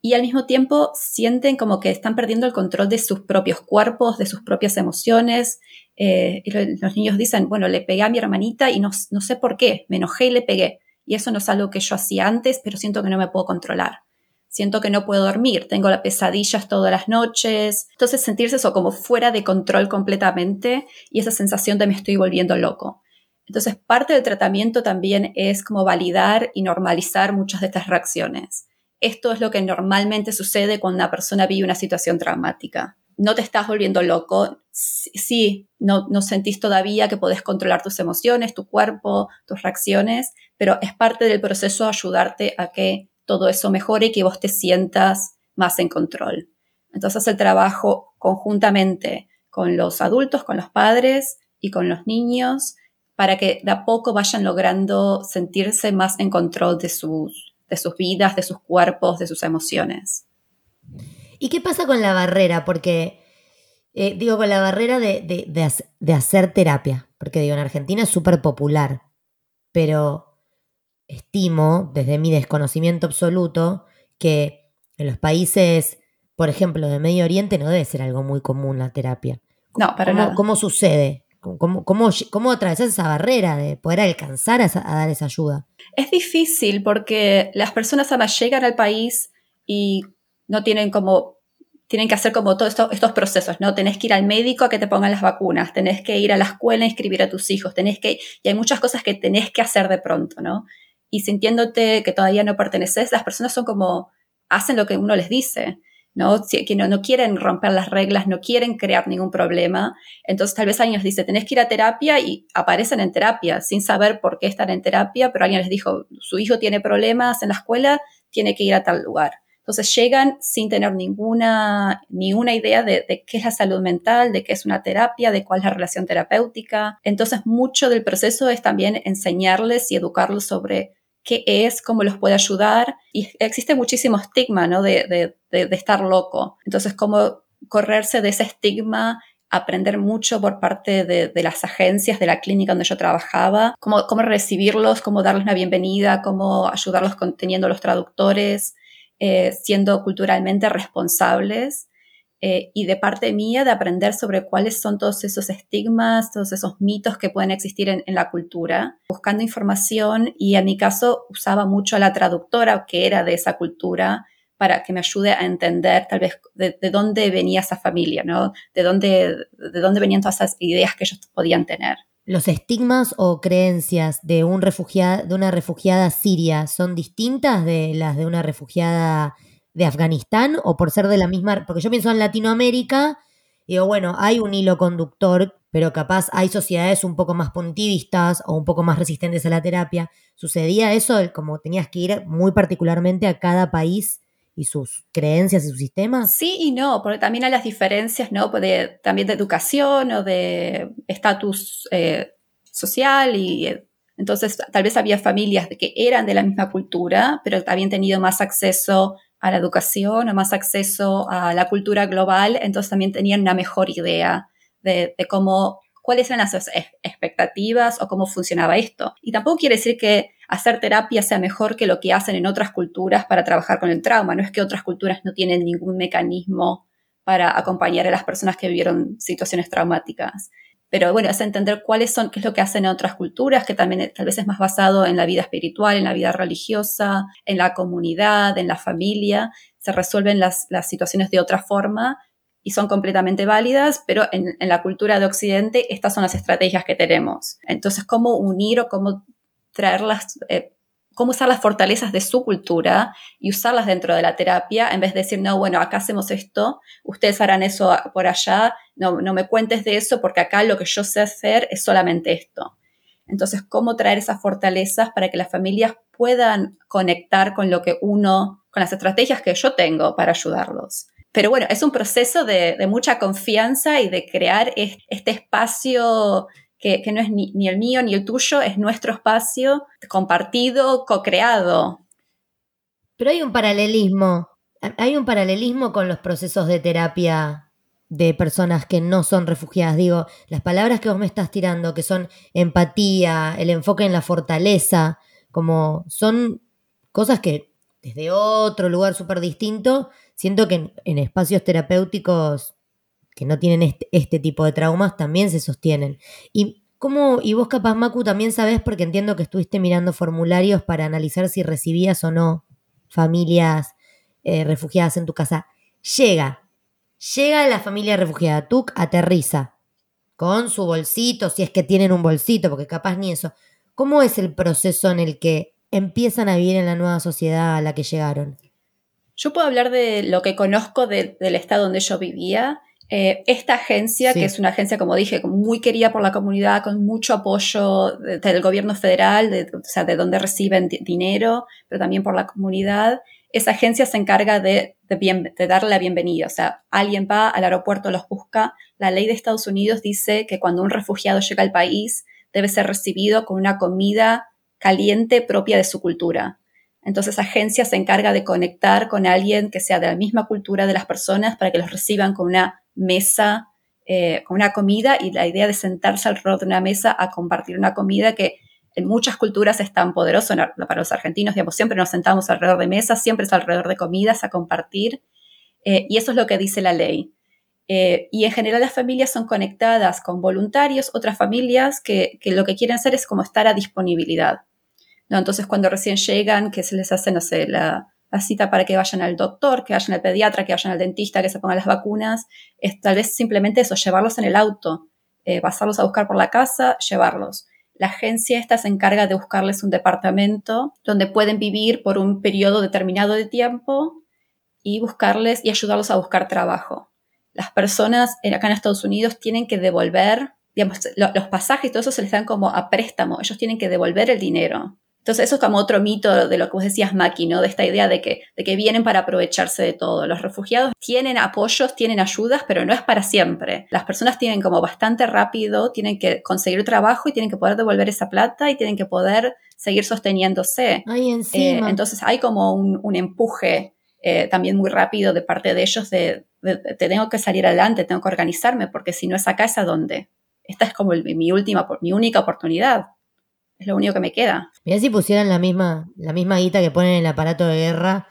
Y al mismo tiempo sienten como que están perdiendo el control de sus propios cuerpos, de sus propias emociones. Eh, y los niños dicen, bueno, le pegué a mi hermanita y no, no sé por qué, me enojé y le pegué. Y eso no es algo que yo hacía antes, pero siento que no me puedo controlar siento que no puedo dormir, tengo las pesadillas todas las noches. Entonces sentirse eso como fuera de control completamente y esa sensación de me estoy volviendo loco. Entonces parte del tratamiento también es como validar y normalizar muchas de estas reacciones. Esto es lo que normalmente sucede cuando una persona vive una situación traumática. No te estás volviendo loco, sí, no, no sentís todavía que podés controlar tus emociones, tu cuerpo, tus reacciones, pero es parte del proceso ayudarte a que todo eso mejore y que vos te sientas más en control. Entonces el trabajo conjuntamente con los adultos, con los padres y con los niños para que de a poco vayan logrando sentirse más en control de sus, de sus vidas, de sus cuerpos, de sus emociones. ¿Y qué pasa con la barrera? Porque, eh, digo, con la barrera de, de hacer terapia, porque digo, en Argentina es súper popular, pero estimo, desde mi desconocimiento absoluto, que en los países, por ejemplo, de Medio Oriente no debe ser algo muy común la terapia. No, para ¿Cómo, nada. ¿Cómo sucede? ¿Cómo, cómo, cómo atravesas esa barrera de poder alcanzar a, dar esa ayuda? Es difícil porque las personas además llegan al país y no tienen como tienen que hacer como todos estos, procesos, ¿no? Tenés que ir al médico a que te pongan las vacunas, tenés que ir a la escuela a inscribir a tus hijos, tenés que, y hay muchas cosas que tenés que hacer de pronto, ¿no? Y sintiéndote que todavía no perteneces, las personas son como, hacen lo que uno les dice, ¿no? Que no, no quieren romper las reglas, no quieren crear ningún problema. Entonces tal vez alguien les dice, tenés que ir a terapia y aparecen en terapia sin saber por qué están en terapia, pero alguien les dijo, su hijo tiene problemas en la escuela, tiene que ir a tal lugar. Entonces llegan sin tener ninguna, ninguna idea de, de, qué es la salud mental, de qué es una terapia, de cuál es la relación terapéutica. Entonces mucho del proceso es también enseñarles y educarlos sobre qué es, cómo los puede ayudar. Y existe muchísimo estigma, ¿no? De, estar loco. Entonces, cómo correrse de ese estigma aprender mucho por parte de, las agencias, de la clínica donde yo trabajaba, cómo, cómo recibirlos, cómo darles una bienvenida, cómo ayudarlos teniendo los traductores, eh, siendo culturalmente responsables eh, y de parte mía de aprender sobre cuáles son todos esos estigmas, todos esos mitos que pueden existir en, la cultura, buscando información y en mi caso usaba mucho a la traductora que era de esa cultura para que me ayude a entender tal vez de, dónde venía esa familia, ¿no? De dónde, de dónde venían todas esas ideas que ellos podían tener. los estigmas o creencias de, un refugiada, de una refugiada siria son distintas de las de una refugiada de Afganistán o por ser de la misma, porque yo pienso en Latinoamérica, digo, bueno, hay un hilo conductor, pero capaz hay sociedades un poco más puntivistas o un poco más resistentes a la terapia. ¿Sucedía eso como tenías que ir muy particularmente a cada país y sus creencias y sus sistemas? Sí y no, porque también hay las diferencias, ¿no? Pues también de educación o de estatus eh, social y eh, entonces tal vez había familias que eran de la misma cultura, pero habían tenido más acceso a la educación o más acceso a la cultura global, entonces también tenían una mejor idea de, de cómo cuáles eran las expectativas o cómo funcionaba esto. Y tampoco quiere decir que hacer terapia sea mejor que lo que hacen en otras culturas para trabajar con el trauma. No es que otras culturas no tienen ningún mecanismo para acompañar a las personas que vivieron situaciones traumáticas. Pero bueno, es entender cuáles son, qué es lo que hacen en otras culturas, que también tal vez es más basado en la vida espiritual, en la vida religiosa, en la comunidad, en la familia. Se resuelven las, situaciones de otra forma y son completamente válidas, pero en, en, la cultura de Occidente estas son las estrategias que tenemos. Entonces, ¿cómo unir o cómo traerlas, eh, cómo usar las fortalezas de su cultura y usarlas dentro de la terapia en vez de decir, no, bueno, acá hacemos esto, ustedes harán eso por allá, no, no me cuentes de eso porque acá lo que yo sé hacer es solamente esto. Entonces, ¿cómo traer esas fortalezas para que las familias puedan conectar con lo que uno, con las estrategias que yo tengo para ayudarlos? Pero bueno, es un proceso de, de mucha confianza y de crear este espacio que, no es ni, el mío ni el tuyo, es nuestro espacio compartido, co-creado. Pero hay un paralelismo, hay un paralelismo con los procesos de terapia de personas que no son refugiadas. Digo, las palabras que vos me estás tirando, que son empatía, el enfoque en la fortaleza, como son cosas que desde otro lugar súper distinto, siento que en, espacios terapéuticos que no tienen este, este, tipo de traumas también se sostienen. Y, ¿cómo, y vos capaz, Macu, también sabés, porque entiendo que estuviste mirando formularios para analizar si recibías o no familias eh, refugiadas en tu casa. Llega, llega la familia refugiada, tú aterriza con su bolsito, si es que tienen un bolsito, porque capaz ni eso. ¿Cómo es el proceso en el que empiezan a vivir en la nueva sociedad a la que llegaron? Yo puedo hablar de lo que conozco del estado donde yo vivía eh, esta agencia, que es una agencia, como dije, muy querida por la comunidad, con mucho apoyo del gobierno federal, de, o sea, de donde reciben dinero, pero también por la comunidad, esa agencia se encarga de, de, darle la bienvenida. O sea, alguien va al aeropuerto, los busca. La ley de Estados Unidos dice que cuando un refugiado llega al país, debe ser recibido con una comida caliente propia de su cultura. Entonces, esa agencia se encarga de conectar con alguien que sea de la misma cultura de las personas para que los reciban con una mesa eh, una comida y la idea de sentarse alrededor de una mesa a compartir una comida que en muchas culturas es tan poderoso, para los argentinos, digamos, siempre nos sentamos alrededor de mesas, siempre es alrededor de comidas a compartir, eh, y eso es lo que dice la ley. Eh, y en general las familias son conectadas con voluntarios, otras familias que, que, lo que quieren hacer es como estar a disponibilidad. ¿no? Entonces cuando recién llegan, que se les hace, no sé, la, la cita para que vayan al doctor, que vayan al pediatra, que vayan al dentista, que se pongan las vacunas, es tal vez simplemente eso, llevarlos en el auto, eh, pasarlos a buscar por la casa, llevarlos. La agencia esta se encarga de buscarles un departamento donde pueden vivir por un periodo determinado de tiempo y buscarles y ayudarlos a buscar trabajo. Las personas acá en Estados Unidos tienen que devolver, digamos, los pasajes y todo eso se les dan como a préstamo, ellos tienen que devolver el dinero. Entonces eso es como otro mito de lo que vos decías, Maki, ¿no? De esta idea de que, de que vienen para aprovecharse de todo. Los refugiados tienen apoyos, tienen ayudas, pero no es para siempre. Las personas tienen como bastante rápido, tienen que conseguir trabajo y tienen que poder devolver esa plata y tienen que poder seguir sosteniéndose. Eh, entonces hay como un, empuje eh, también muy rápido de parte de ellos de, tengo que salir adelante, tengo que organizarme, porque si no es acá, es a dónde. Esta es como mi última, mi única oportunidad. Es lo único que me queda. Mirá si pusieran la misma, la misma guita que ponen en el aparato de guerra,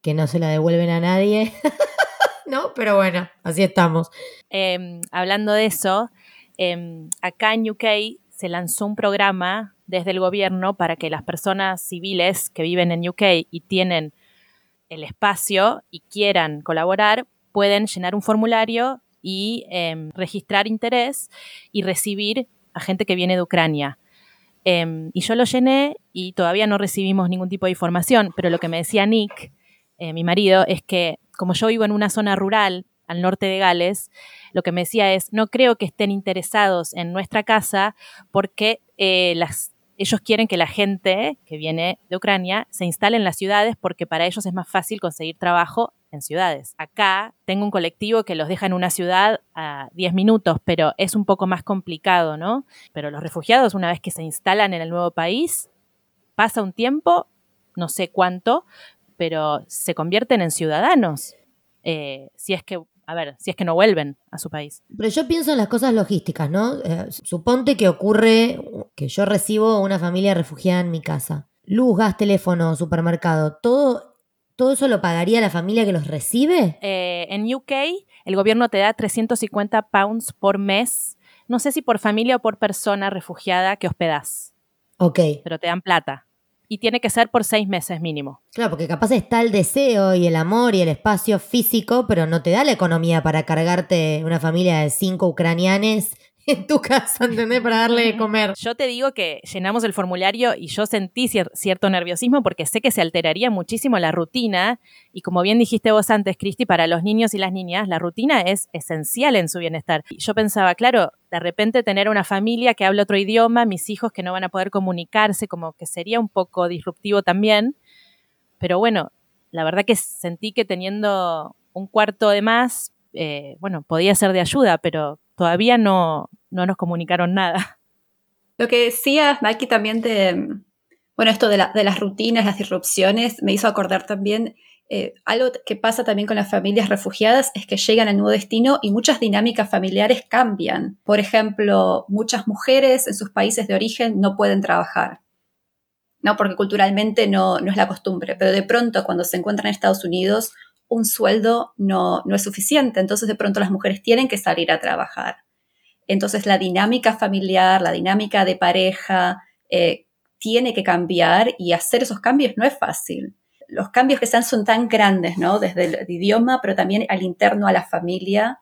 que no se la devuelven a nadie. no, pero bueno, así estamos. Em, hablando de eso, em, acá en UK se lanzó un programa desde el gobierno para que las personas civiles que viven en UK y tienen el espacio y quieran colaborar, pueden llenar un formulario y em, registrar interés y recibir a gente que viene de Ucrania. Em, y yo lo llené y todavía no recibimos ningún tipo de información, pero lo que me decía Nick, eh, mi marido, es que como yo vivo en una zona rural al norte de Gales, lo que me decía es, no creo que estén interesados en nuestra casa porque eh, las, ellos quieren que la gente que viene de Ucrania se instale en las ciudades porque para ellos es más fácil conseguir trabajo en ciudades. Acá tengo un colectivo que los deja en una ciudad a 10 minutos, pero es un poco más complicado, ¿no? Pero los refugiados, una vez que se instalan en el nuevo país, pasa un tiempo, no sé cuánto, pero se convierten en ciudadanos. Eh, si es que a ver, si es que no vuelven a su país. Pero yo pienso en las cosas logísticas, ¿no? Eh, suponte que ocurre que yo recibo una familia refugiada en mi casa. Luz, gas, teléfono, supermercado, todo, todo eso lo pagaría la familia que los recibe. Eh, en UK el gobierno te da 350 pounds por mes. No sé si por familia o por persona refugiada que hospedas. Ok. Pero te dan plata y tiene que ser por seis meses mínimo. Claro, porque capaz está el deseo y el amor y el espacio físico, pero no te da la economía para cargarte una familia de cinco ucranianes en tu casa, ¿entendés? Para darle de comer. Yo te digo que llenamos el formulario y yo sentí cierto nerviosismo porque sé que se alteraría muchísimo la rutina y como bien dijiste vos antes, Cristi, para los niños y las niñas la rutina es esencial en su bienestar. Y yo pensaba, claro, de repente tener una familia que habla otro idioma, mis hijos que no van a poder comunicarse, como que sería un poco disruptivo también. Pero bueno, la verdad que sentí que teniendo un cuarto de más, eh, bueno, podía ser de ayuda, pero todavía no, no nos comunicaron nada. Lo que decías, Maki, también de, bueno, esto de, las rutinas, las disrupciones, me hizo acordar también eh, algo que pasa también con las familias refugiadas es que llegan al nuevo destino y muchas dinámicas familiares cambian. Por ejemplo, muchas mujeres en sus países de origen no pueden trabajar, ¿no? porque culturalmente no, no es la costumbre, pero de pronto cuando se encuentran en Estados Unidos un sueldo no, no es suficiente, entonces de pronto las mujeres tienen que salir a trabajar. Entonces la dinámica familiar, la dinámica de pareja eh, tiene que cambiar y hacer esos cambios no es fácil. Los cambios que se son tan grandes, ¿no? Desde el idioma, pero también al interno a la familia.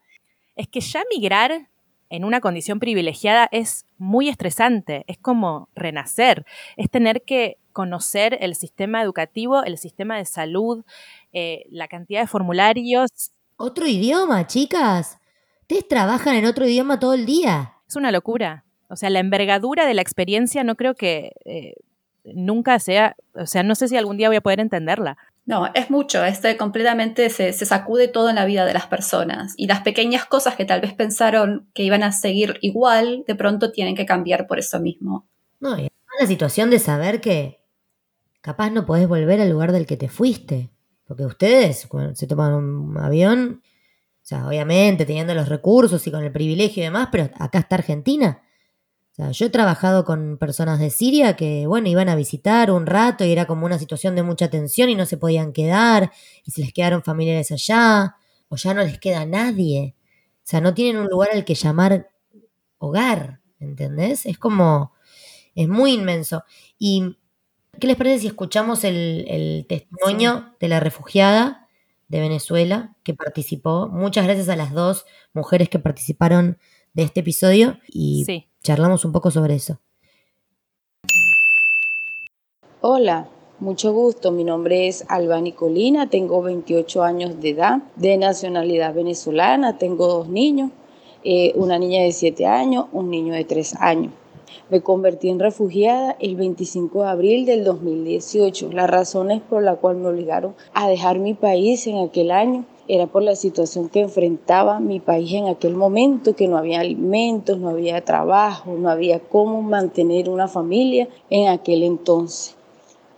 Es que ya migrar en una condición privilegiada es muy estresante, es como renacer, es tener que conocer el sistema educativo, el sistema de salud, eh, la cantidad de formularios. Otro idioma, chicas. Ustedes trabajan en otro idioma todo el día. Es una locura. O sea, la envergadura de la experiencia no creo que eh, nunca sea, o sea, no sé si algún día voy a poder entenderla. No, es mucho, este completamente se, se, sacude todo en la vida de las personas y las pequeñas cosas que tal vez pensaron que iban a seguir igual, de pronto tienen que cambiar por eso mismo. No, y la situación de saber que capaz no podés volver al lugar del que te fuiste. Porque ustedes cuando se toman un avión, o sea, obviamente teniendo los recursos y con el privilegio y demás, pero acá está Argentina. O sea, yo he trabajado con personas de Siria que, bueno, iban a visitar un rato y era como una situación de mucha tensión y no se podían quedar y se les quedaron familiares allá o ya no les queda nadie. O sea, no tienen un lugar al que llamar hogar, ¿entendés? Es como, es muy inmenso. Y ¿Qué les parece si escuchamos el, testimonio de la refugiada de Venezuela que participó? Muchas gracias a las dos mujeres que participaron de este episodio y charlamos un poco sobre eso. Hola, mucho gusto. Mi nombre es Albani Colina, tengo 28 años de edad, de nacionalidad venezolana, tengo dos niños, eh, una niña de 7 años, un niño de 3 años. Me convertí en refugiada el 25 de abril del 2018. Las razones por las cuales me obligaron a dejar mi país en aquel año era por la situación que enfrentaba mi país en aquel momento, que no había alimentos, no había trabajo, no había cómo mantener una familia en aquel entonces.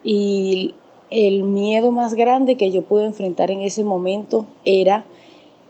Y el miedo más grande que yo pude enfrentar en ese momento era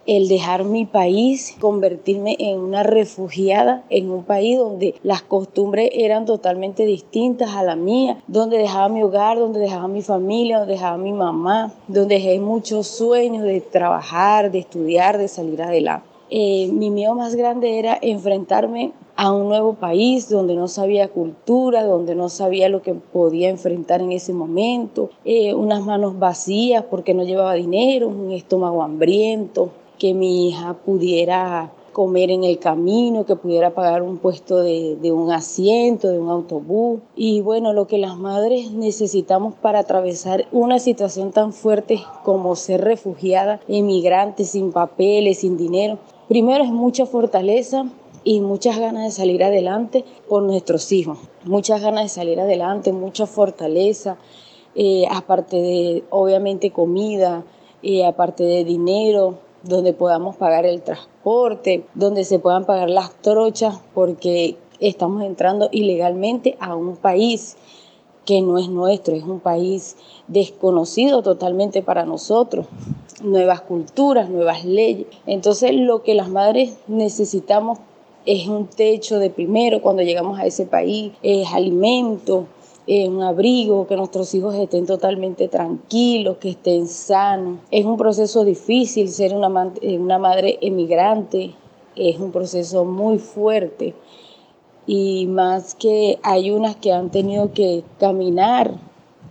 el dejar mi país, convertirme en una refugiada en un país donde las costumbres eran totalmente distintas a la mía, donde dejaba mi hogar, donde dejaba mi familia, donde dejaba mi mamá, donde dejé muchos sueños de trabajar, de estudiar, de salir adelante. Eh, mi miedo más grande era enfrentarme a un nuevo país donde no sabía cultura, donde no sabía lo que podía enfrentar en ese momento, eh, unas manos vacías porque no llevaba dinero, un estómago hambriento, que mi hija pudiera comer en el camino, que pudiera pagar un puesto de, de, un asiento, de un autobús. Y bueno, lo que las madres necesitamos para atravesar una situación tan fuerte como ser refugiada, emigrante, sin papeles, sin dinero, primero es mucha fortaleza, y muchas ganas de salir adelante por nuestros hijos, muchas ganas de salir adelante, mucha fortaleza, eh, aparte de obviamente comida, eh, aparte de dinero, donde podamos pagar el transporte, donde se puedan pagar las trochas, porque estamos entrando ilegalmente a un país que no es nuestro, es un país desconocido totalmente para nosotros, nuevas culturas, nuevas leyes. Entonces lo que las madres necesitamos es un techo de primero cuando llegamos a ese país, es alimento, es un abrigo, que nuestros hijos estén totalmente tranquilos, que estén sanos. Es un proceso difícil ser una, eh, una madre emigrante, es un proceso muy fuerte y más que hay unas que han tenido que caminar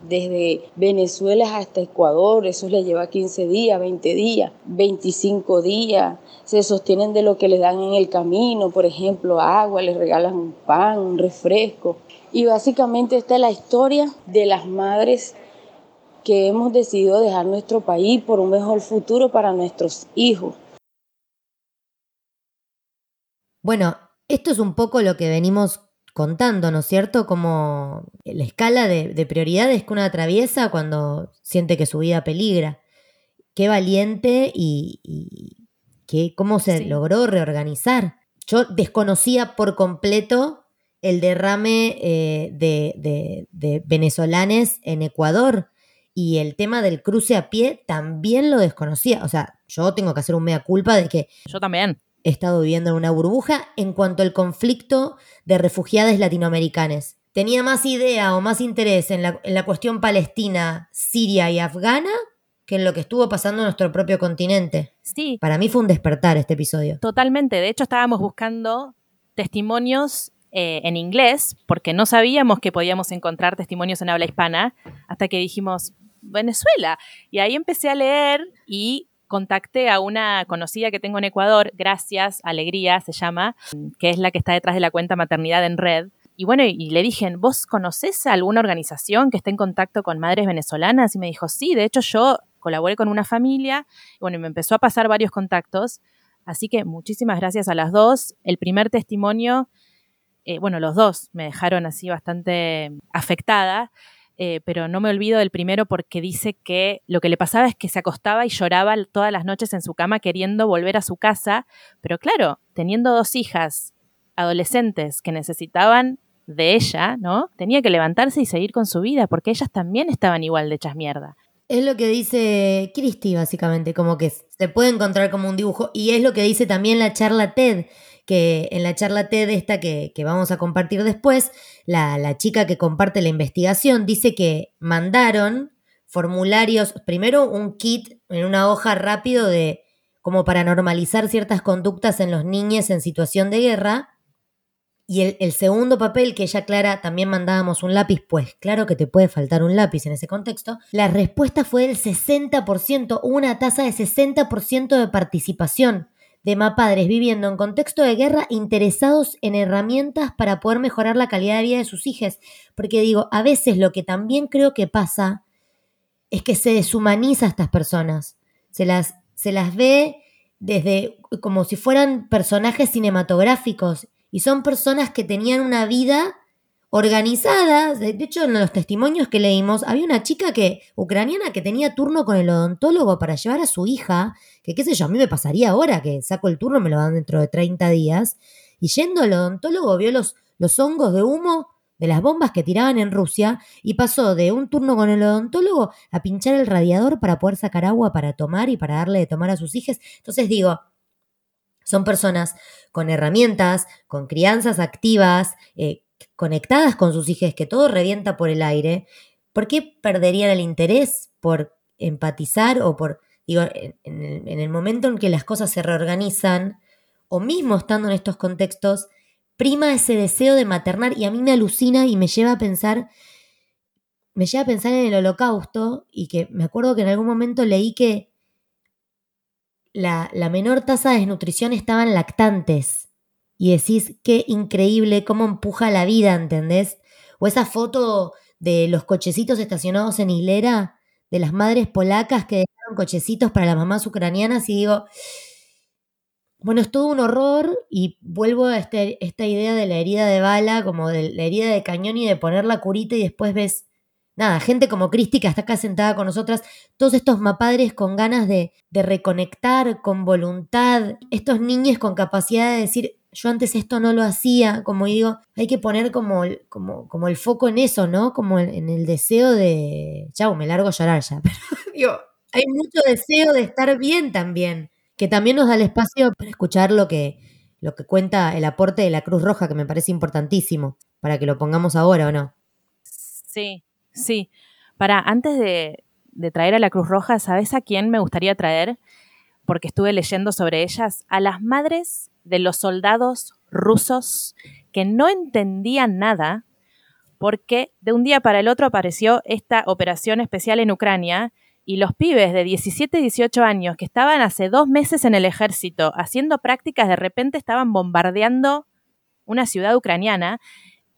desde Venezuela hasta Ecuador, eso les lleva 15 días, 20 días, 25 días, se sostienen de lo que les dan en el camino, por ejemplo, agua, les regalan un pan, un refresco. Y básicamente esta es la historia de las madres que hemos decidido dejar nuestro país por un mejor futuro para nuestros hijos. Bueno, esto es un poco lo que venimos contando, ¿no es cierto? Como la escala de, prioridades que una atraviesa cuando siente que su vida peligra. Qué valiente y, cómo se logró reorganizar. Yo desconocía por completo el derrame eh, de, de, venezolanes en Ecuador y el tema del cruce a pie también lo desconocía. O sea, yo tengo que hacer un mea culpa de que... Yo también estado viviendo en una burbuja en cuanto al conflicto de refugiadas latinoamericanas. Tenía más idea o más interés en la, en la cuestión palestina, siria y afgana que en lo que estuvo pasando en nuestro propio continente. Sí. Para mí fue un despertar este episodio. Totalmente. De hecho, estábamos buscando testimonios eh, en inglés, porque no sabíamos que podíamos encontrar testimonios en habla hispana, hasta que dijimos Venezuela. Y ahí empecé a leer y contacté a una conocida que tengo en Ecuador, Gracias, Alegría se llama, que es la que está detrás de la cuenta Maternidad en Red. Y bueno, y le dije, ¿vos conocés alguna organización que esté en contacto con madres venezolanas? Y me dijo, sí, de hecho yo colaboré con una familia, bueno, y me empezó a pasar varios contactos. Así que muchísimas gracias a las dos. El primer testimonio, eh, bueno, los dos me dejaron así bastante afectada. Eh, pero no me olvido del primero porque dice que lo que le pasaba es que se acostaba y lloraba todas las noches en su cama queriendo volver a su casa, pero claro, teniendo dos hijas adolescentes que necesitaban de ella, ¿no? Tenía que levantarse y seguir con su vida porque ellas también estaban igual de hechas mierda. Es lo que dice Christy, básicamente, como que se puede encontrar como un dibujo. Y es lo que dice también la charla TED, que en la charla TED esta que, vamos a compartir después, la, la, chica que comparte la investigación dice que mandaron formularios, primero un kit en una hoja rápido de como para normalizar ciertas conductas en los niños en situación de guerra, y el, el, segundo papel que ella aclara, también mandábamos un lápiz, pues claro que te puede faltar un lápiz en ese contexto. La respuesta fue del 60%, una tasa de 60% de participación de mapadres viviendo en contexto de guerra interesados en herramientas para poder mejorar la calidad de vida de sus hijos. Porque digo, a veces lo que también creo que pasa es que se deshumaniza a estas personas. Se las, se las ve desde como si fueran personajes cinematográficos y son personas que tenían una vida organizadas. De hecho, en los testimonios que leímos, había una chica que, ucraniana que tenía turno con el odontólogo para llevar a su hija, que qué sé yo, a mí me pasaría ahora que saco el turno, me lo dan dentro de 30 días, y yendo al odontólogo vio los, los hongos de humo de las bombas que tiraban en Rusia y pasó de un turno con el odontólogo a pinchar el radiador para poder sacar agua para tomar y para darle de tomar a sus hijas. Entonces digo, son personas con herramientas, con crianzas activas, eh, conectadas con sus hijos, que todo revienta por el aire, ¿por qué perderían el interés por empatizar o por, digo, en, el, momento en que las cosas se reorganizan, o mismo estando en estos contextos, prima ese deseo de maternar y a mí me alucina y me lleva a pensar, me lleva a pensar en el holocausto y que me acuerdo que en algún momento leí que la, la menor tasa de desnutrición estaban lactantes. Y decís, qué increíble, cómo empuja la vida, ¿entendés? O esa foto de los cochecitos estacionados en hilera, de las madres polacas que dejaron cochecitos para las mamás ucranianas, y digo, bueno, es todo un horror y vuelvo a este, esta idea de la herida de bala, como de la herida de cañón y de poner la curita y después ves, nada, gente como Cristi que está acá sentada con nosotras, todos estos mapadres con ganas de, de reconectar, con voluntad, estos niños con capacidad de decir, yo antes esto no lo hacía, como digo, hay que poner como, como, como el foco en eso, ¿no? Como en, el deseo de, chau, me largo a llorar ya, pero digo, hay mucho deseo de estar bien también que también nos da el espacio para escuchar lo que, lo que cuenta el aporte de la Cruz Roja, que me parece importantísimo, para que lo pongamos ahora o no. Sí, sí. Para, antes de, de traer a la Cruz Roja, ¿sabes a quién me gustaría traer? Porque estuve leyendo sobre ellas, a las madres de los soldados rusos que no entendían nada porque de un día para el otro apareció esta operación especial en Ucrania y los pibes de 17 y 18 años que estaban hace dos meses en el ejército haciendo prácticas, de repente estaban bombardeando una ciudad ucraniana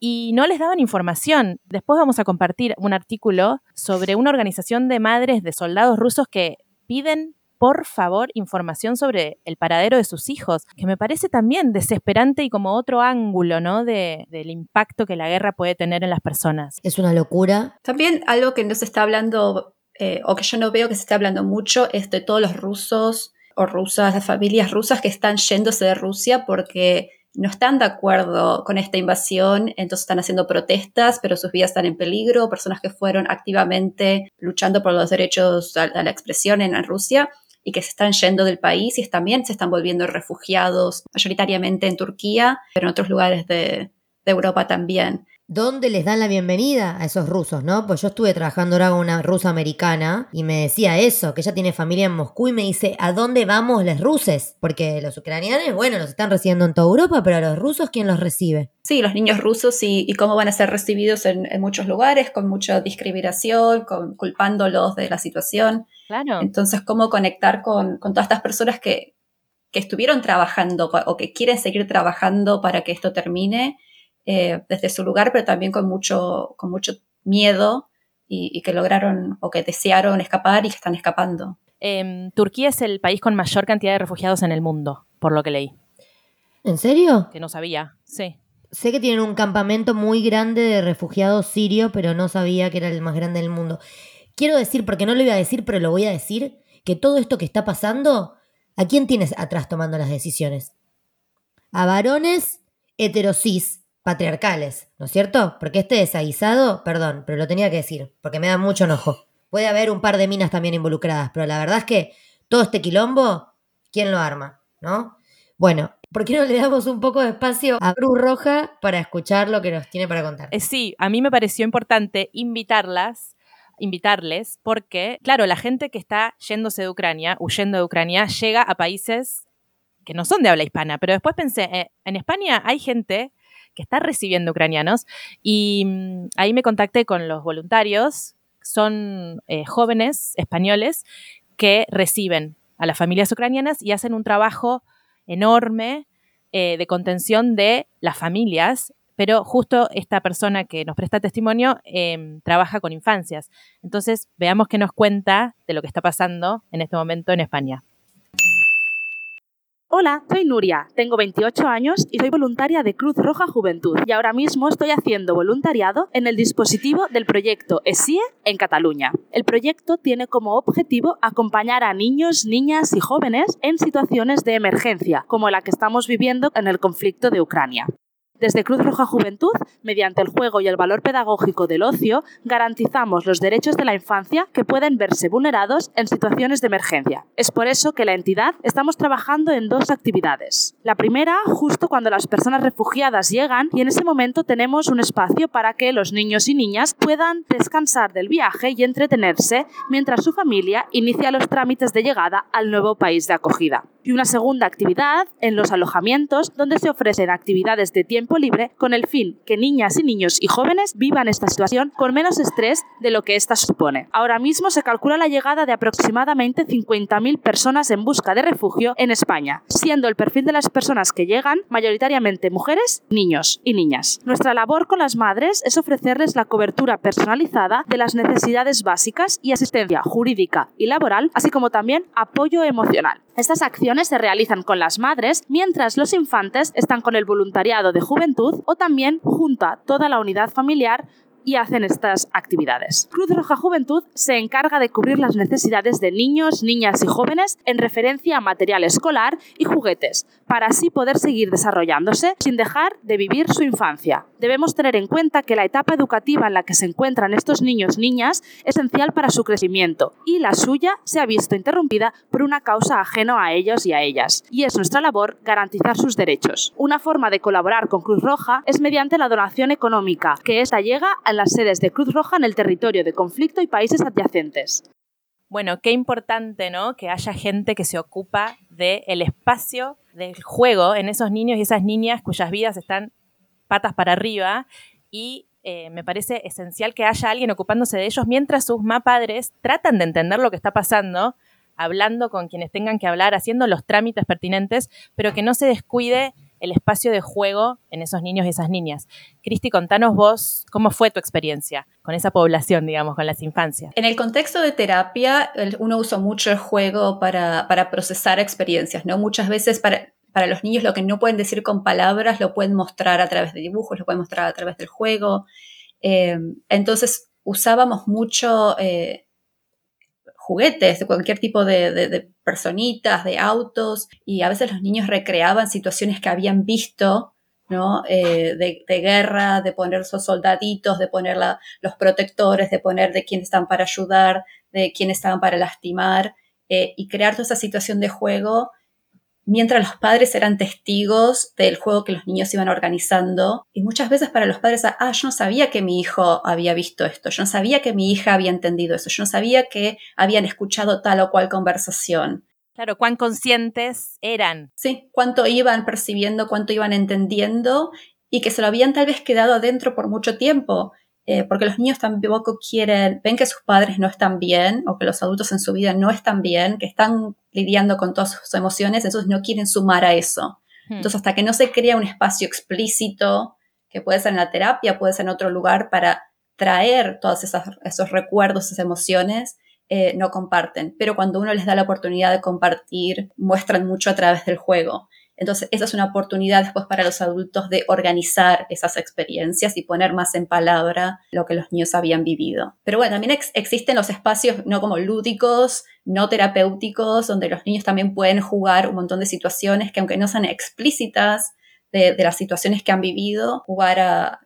y no les daban información. Después vamos a compartir un artículo sobre una organización de madres de soldados rusos que piden por favor información sobre el paradero de sus hijos, que me parece también desesperante y como otro ángulo, ¿no? De, del impacto que la guerra puede tener en las personas. Es una locura. También algo que no se está hablando eh, o que yo no veo que se esté hablando mucho, es de todos los rusos o rusas, las familias rusas que están yéndose de Rusia porque no están de acuerdo con esta invasión, entonces están haciendo protestas, pero sus vidas están en peligro, personas que fueron activamente luchando por los derechos a, la expresión en Rusia y que se están yendo del país y también se están volviendo refugiados, mayoritariamente en Turquía, pero en otros lugares de Europa también. ¿Dónde les dan la bienvenida a esos rusos, no? Pues yo estuve trabajando ahora con una rusa americana y me decía eso, que ella tiene familia en Moscú y me dice, ¿a dónde vamos los ruses? Porque los ucranianos, bueno, los están recibiendo en toda Europa, pero a los rusos, ¿quién los recibe? Sí, los niños rusos y, cómo van a ser recibidos en, muchos lugares, con mucha discriminación, con, culpándolos de la situación. Claro. Entonces, ¿cómo conectar con, con todas estas personas que, que estuvieron trabajando o que quieren seguir trabajando para que esto termine? Eh, desde su lugar, pero también con mucho, con mucho miedo y, que lograron o que desearon escapar y que están escapando. Em, Turquía es el país con mayor cantidad de refugiados en el mundo, por lo que leí. ¿En serio? Que no sabía, sí. Sé que tienen un campamento muy grande de refugiados sirios, pero no sabía que era el más grande del mundo. Quiero decir, porque no lo iba a decir, pero lo voy a decir, que todo esto que está pasando, ¿a quién tienes atrás tomando las decisiones? A varones heterosis patriarcales, ¿no es cierto? Porque este desaguisado, perdón, pero lo tenía que decir, porque me da mucho enojo. Puede haber un par de minas también involucradas, pero la verdad es que todo este quilombo, ¿quién lo arma? ¿No? Bueno, ¿por qué no le damos un poco de espacio a Cruz Roja para escuchar lo que nos tiene para contar? Eh, sí, a mí me pareció importante invitarlas invitarles porque, claro, la gente que está yéndose de Ucrania, huyendo de Ucrania, llega a países que no son de habla hispana, pero después pensé, eh, en España hay gente que está recibiendo ucranianos. Y mm, ahí me contacté con los voluntarios, son eh, jóvenes españoles que reciben a las familias ucranianas y hacen un trabajo enorme eh, de contención de las familias, pero justo esta persona que nos presta testimonio em, trabaja con infancias. Entonces, veamos qué nos cuenta de lo que está pasando en este momento en España. Hola, soy Nuria, tengo 28 años y soy voluntaria de Cruz Roja Juventud y ahora mismo estoy haciendo voluntariado en el dispositivo del proyecto ESIE en Cataluña. El proyecto tiene como objetivo acompañar a niños, niñas y jóvenes en situaciones de emergencia, como la que estamos viviendo en el conflicto de Ucrania. Desde Cruz Roja Juventud, mediante el juego y el valor pedagógico del ocio, garantizamos los derechos de la infancia que pueden verse vulnerados en situaciones de emergencia. Es por eso que la entidad estamos trabajando en dos actividades. La primera, justo cuando las personas refugiadas llegan y en ese momento tenemos un espacio para que los niños y niñas puedan descansar del viaje y entretenerse mientras su familia inicia los trámites de llegada al nuevo país de acogida. Y una segunda actividad en los alojamientos donde se ofrecen actividades de tiempo libre con el fin que niñas y niños y jóvenes vivan esta situación con menos estrés de lo que ésta supone. Ahora mismo se calcula la llegada de aproximadamente 50.000 personas en busca de refugio en España, siendo el perfil de las personas que llegan mayoritariamente mujeres, niños y niñas. Nuestra labor con las madres es ofrecerles la cobertura personalizada de las necesidades básicas y asistencia jurídica y laboral, así como también apoyo emocional. Estas acciones se realizan con las madres mientras los infantes están con el voluntariado de juventud o también junto a toda la unidad familiar y hacen estas actividades. Cruz Roja Juventud se encarga de cubrir las necesidades de niños, niñas y jóvenes en referencia a material escolar y juguetes, para así poder seguir desarrollándose sin dejar de vivir su infancia. Debemos tener en cuenta que la etapa educativa en la que se encuentran estos niños niñas es esencial para su crecimiento y la suya se ha visto interrumpida por una causa ajena a ellos y a ellas. Y es nuestra labor garantizar sus derechos. Una forma de colaborar con Cruz Roja es mediante la donación económica, que esta llega a las sedes de Cruz Roja en el territorio de conflicto y países adyacentes. Bueno, qué importante, ¿no? Que haya gente que se ocupa del espacio del juego en esos niños y esas niñas cuyas vidas están patas para arriba y eh, me parece esencial que haya alguien ocupándose de ellos mientras sus más padres tratan de entender lo que está pasando, hablando con quienes tengan que hablar, haciendo los trámites pertinentes, pero que no se descuide el espacio de juego en esos niños y esas niñas. Cristi, contanos vos cómo fue tu experiencia con esa población, digamos, con las infancias. En el contexto de terapia, uno usa mucho el juego para, procesar experiencias, ¿no? Muchas veces para, para los niños lo que no pueden decir con palabras lo pueden mostrar a través de dibujos, lo pueden mostrar a través del juego. Eh, entonces usábamos mucho eh, juguetes, de cualquier tipo de, personitas, de autos, y a veces los niños recreaban situaciones que habían visto, ¿no? Eh, de, guerra, de poner sus soldaditos, de poner los protectores, de poner de quién están para ayudar, de quién estaban para lastimar, eh, y crear toda esa situación de juego mientras los padres eran testigos del juego que los niños iban organizando. Y muchas veces para los padres, ah, yo no sabía que mi hijo había visto esto, yo no sabía que mi hija había entendido eso, yo no sabía que habían escuchado tal o cual conversación. Claro, cuán conscientes eran. Sí, cuánto iban percibiendo, cuánto iban entendiendo y que se lo habían tal vez quedado adentro por mucho tiempo. Eh, porque los niños tampoco quieren, ven que sus padres no están bien o que los adultos en su vida no están bien, que están lidiando con todas sus emociones, entonces no quieren sumar a eso. Hmm. Entonces, hasta que no se crea un espacio explícito, que puede ser en la terapia, puede ser en otro lugar, para traer todos esos recuerdos, esas emociones, eh, no comparten. Pero cuando uno les da la oportunidad de compartir, muestran mucho a través del juego. Entonces, esa es una oportunidad después para los adultos de organizar esas experiencias y poner más en palabra lo que los niños habían vivido. Pero bueno, también existen los espacios no como lúdicos, no terapéuticos, donde los niños también pueden jugar un montón de situaciones que aunque no sean explícitas, de, las situaciones que han vivido, jugar a,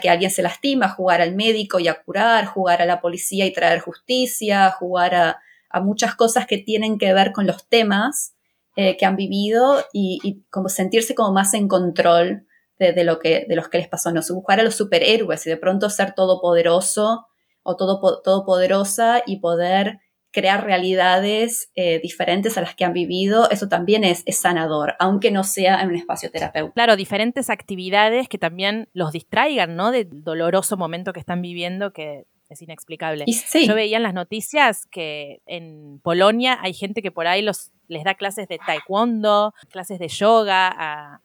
que alguien se lastima, jugar al médico y a curar, jugar a la policía y traer justicia, jugar a muchas cosas que tienen que ver con los temas eh, que han vivido y, como sentirse como más en control de, lo que, de los que les pasó. No buscar a los superhéroes y de pronto ser todopoderoso o todo, todopoderosa y poder crear realidades eh, diferentes a las que han vivido, eso también es, es, sanador, aunque no sea en un espacio terapéutico. Claro, diferentes actividades que también los distraigan, ¿no? Del doloroso momento que están viviendo que es inexplicable. Yo veía en las noticias que en Polonia hay gente que por ahí los, les da clases de taekwondo, clases de yoga a,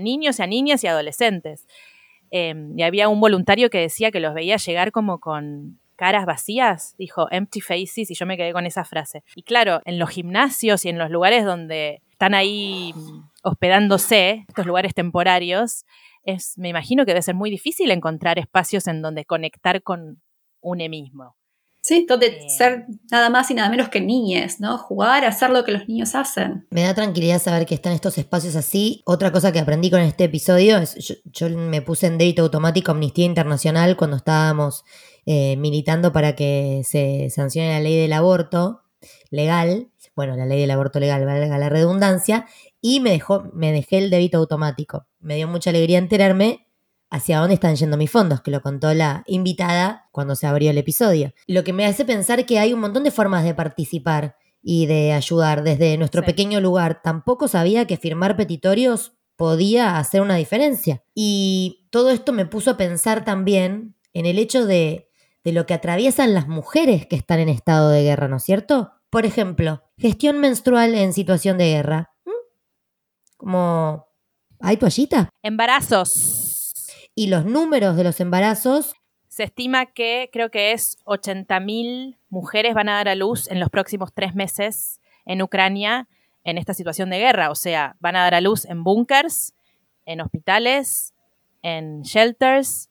niños y a niñas y adolescentes. Em, y había un voluntario que decía que los veía llegar como con caras vacías, dijo empty faces, y yo me quedé con esa frase. Y claro, en los gimnasios y en los lugares donde están ahí hospedándose, estos lugares temporarios, es, me imagino que debe ser muy difícil encontrar espacios en donde conectar con, une mismo. Sí, donde eh, ser nada más y nada menos que niñes, ¿no? Jugar, hacer lo que los niños hacen. Me da tranquilidad saber que están estos espacios así. Otra cosa que aprendí con este episodio es, yo, me puse en débito automático Amnistía Internacional cuando estábamos eh, militando para que se sancione la ley del aborto legal, bueno, la ley del aborto legal, valga la redundancia, y me, dejó, me dejé el débito automático. Me dio mucha alegría enterarme hacia dónde están yendo mis fondos, que lo contó la invitada cuando se abrió el episodio. Lo que me hace pensar que hay un montón de formas de participar y de ayudar desde nuestro Sí. pequeño lugar. Tampoco sabía que firmar petitorios podía hacer una diferencia. Y todo esto me puso a pensar también en el hecho de, de lo que atraviesan las mujeres que están en estado de guerra, ¿no es cierto? Por ejemplo, gestión menstrual en situación de guerra. ¿Mm? Como, ¿hay toallita? Embarazos. Y los números de los embarazos Se estima que creo que es 80.000 mujeres van a dar a luz en los próximos tres meses en Ucrania en esta situación de guerra. O sea, van a dar a luz en búnkers, en hospitales, en shelters,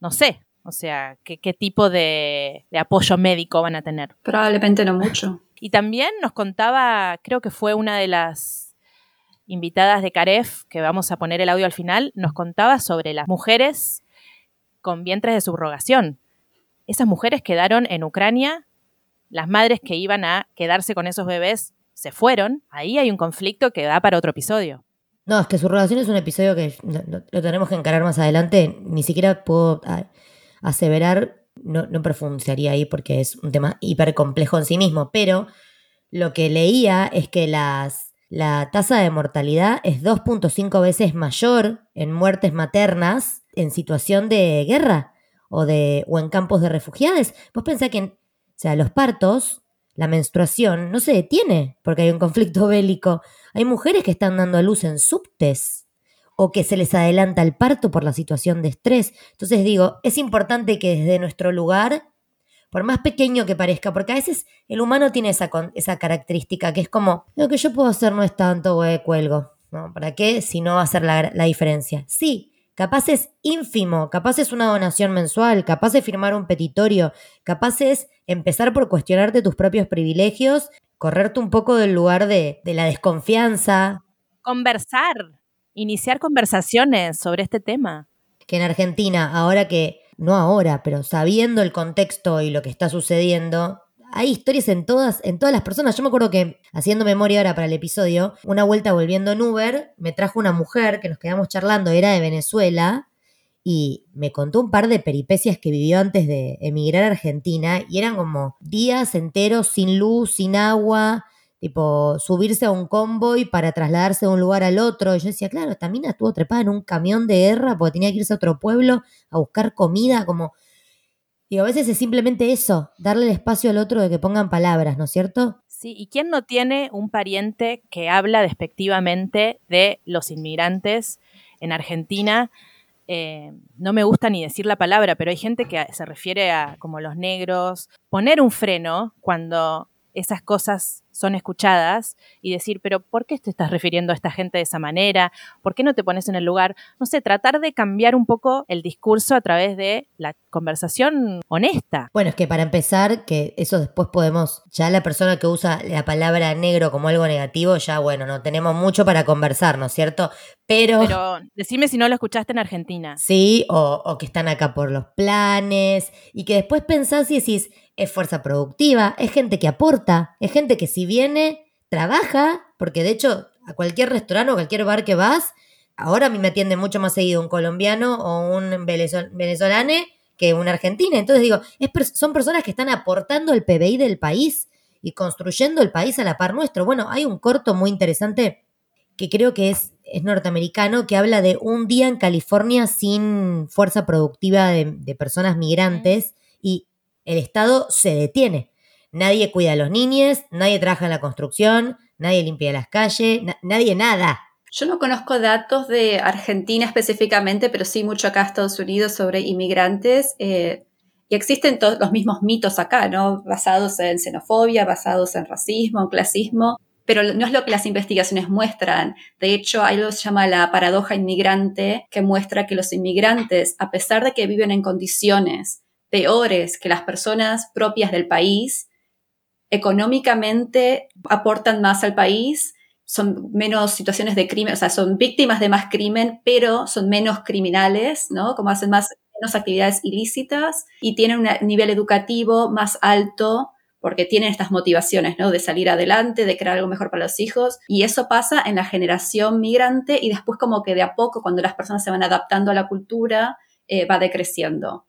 no sé. O sea, qué, qué tipo de, de apoyo médico van a tener. Probablemente no mucho. Y también nos contaba, creo que fue una de las invitadas de Caref, que vamos a poner el audio al final, nos contaba sobre las mujeres con vientres de subrogación. Esas mujeres quedaron en Ucrania, las madres que iban a quedarse con esos bebés se fueron. Ahí hay un conflicto que da para otro episodio. No, es que su relación es un episodio que lo tenemos que encarar más adelante. Ni siquiera puedo aseverar, no, no profundizaría ahí porque es un tema hiper complejo en sí mismo, pero lo que leía es que las, la tasa de mortalidad es 2.5 veces mayor en muertes maternas en situación de guerra o, de, o en campos de refugiados. Vos pensás que, sea, los partos, la menstruación, no se detiene porque hay un conflicto bélico. Hay mujeres que están dando a luz en subtes o que se les adelanta el parto por la situación de estrés. Entonces digo, es importante que desde nuestro lugar, por más pequeño que parezca, porque a veces el humano tiene esa, esa característica que es como, lo que yo puedo hacer no es tanto, güey, cuelgo. ¿No? ¿Para qué? Si no va a hacer la, la diferencia. Sí, capaz es ínfimo, capaz es una donación mensual, capaz es firmar un petitorio, capaz es empezar por cuestionarte tus propios privilegios, correrte un poco del lugar de, de la desconfianza, Conversar, iniciar conversaciones sobre este tema. que en Argentina, ahora que, no ahora, pero sabiendo el contexto y lo que está sucediendo, hay historias en todas, en todas las personas. Yo me acuerdo que, haciendo memoria ahora para el episodio, una vuelta volviendo en Uber, me trajo una mujer que nos quedamos charlando, era de Venezuela, y me contó un par de peripecias que vivió antes de emigrar a Argentina, y eran como días enteros sin luz, sin agua, tipo subirse a un convoy para trasladarse de un lugar al otro. Y yo decía, claro, también estuvo trepada en un camión de guerra porque tenía que irse a otro pueblo a buscar comida, como... Digo, a veces es simplemente eso, darle el espacio al otro de que pongan palabras, ¿no es cierto? Sí, ¿y quién no tiene un pariente que habla despectivamente de los inmigrantes en Argentina? Eh, no me gusta ni decir la palabra, pero hay gente que se refiere a como los negros. Poner un freno cuando esas cosas son escuchadas y decir, pero ¿por qué te estás refiriendo a esta gente de esa manera? ¿Por qué no te pones en el lugar? No sé, tratar de cambiar un poco el discurso a través de la conversación honesta. Bueno, es que para empezar, que eso después podemos, ya la persona que usa la palabra negro como algo negativo, ya bueno, no tenemos mucho para conversar, ¿no es cierto? Pero, Pero decime si no lo escuchaste en Argentina. sí, o, o que están acá por los planes, y que después pensás y decís, es fuerza productiva, es gente que aporta, es gente que si viene, trabaja, porque de hecho a cualquier restaurante o cualquier bar que vas, ahora a mí me atiende mucho más seguido un colombiano o un venezo- venezolano que un argentino. Entonces digo, es per- son personas que están aportando el PBI del país y construyendo el país a la par nuestro. Bueno, hay un corto muy interesante que creo que es, es norteamericano, que habla de un día en California sin fuerza productiva de, de personas migrantes y el Estado se detiene. Nadie cuida a los niños, nadie trabaja en la construcción, nadie limpia las calles, na- nadie nada. Yo no conozco datos de Argentina específicamente, pero sí mucho acá Estados Unidos sobre inmigrantes. eh, y existen todos los mismos mitos acá, ¿no? Basados en xenofobia, basados en racismo, en clasismo, pero no es lo que las investigaciones muestran. De hecho, hay algo que se llama la paradoja inmigrante, que muestra que los inmigrantes, a pesar de que viven en condiciones peores que las personas propias del país, económicamente aportan más al país, son menos situaciones de crimen, o sea, son víctimas de más crimen, pero son menos criminales, ¿no? Como hacen más, menos actividades ilícitas y tienen un nivel educativo más alto porque tienen estas motivaciones, ¿no? De salir adelante, de crear algo mejor para los hijos. Y eso pasa en la generación migrante y después como que de a poco, cuando las personas se van adaptando a la cultura, eh, va decreciendo.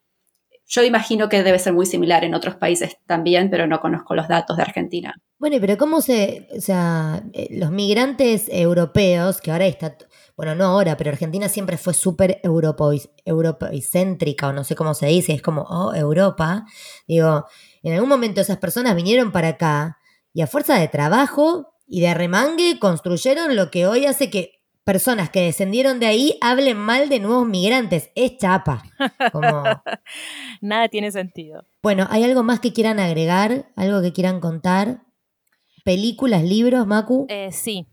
Yo imagino que debe ser muy similar en otros países también, pero no conozco los datos de Argentina. Bueno, pero ¿cómo se, o sea, eh, los migrantes europeos, que ahora está, bueno, no ahora, pero Argentina siempre fue súper europeicéntrica, o no sé cómo se dice, es como, oh, Europa. Digo, en algún momento esas personas vinieron para acá y a fuerza de trabajo y de remangue construyeron lo que hoy hace que personas que descendieron de ahí hablen mal de nuevos migrantes. Es chapa. Como... Nada tiene sentido. Bueno, ¿hay algo más que quieran agregar? ¿Algo que quieran contar? ¿Películas, libros, Macu? Eh, sí.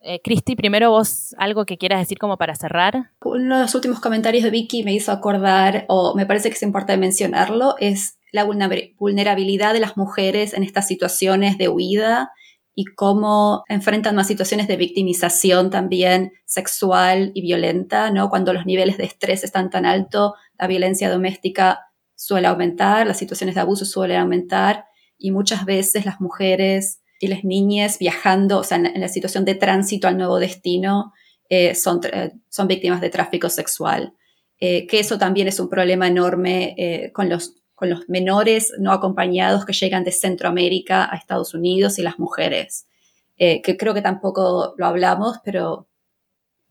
Eh, Cristi, primero vos algo que quieras decir como para cerrar. Uno de los últimos comentarios de Vicky me hizo acordar, o me parece que es importante mencionarlo, es la vulnerabilidad de las mujeres en estas situaciones de huida y cómo enfrentan más situaciones de victimización también sexual y violenta, ¿no? Cuando los niveles de estrés están tan altos, la violencia doméstica suele aumentar, las situaciones de abuso suelen aumentar y muchas veces las mujeres y las niñas viajando, o sea, en la, situación de tránsito al nuevo destino, eh, son, eh, son víctimas de tráfico sexual. Eh, que eso también es un problema enorme con los con los menores no acompañados que llegan de Centroamérica a Estados Unidos y las mujeres, eh, que creo que tampoco lo hablamos, pero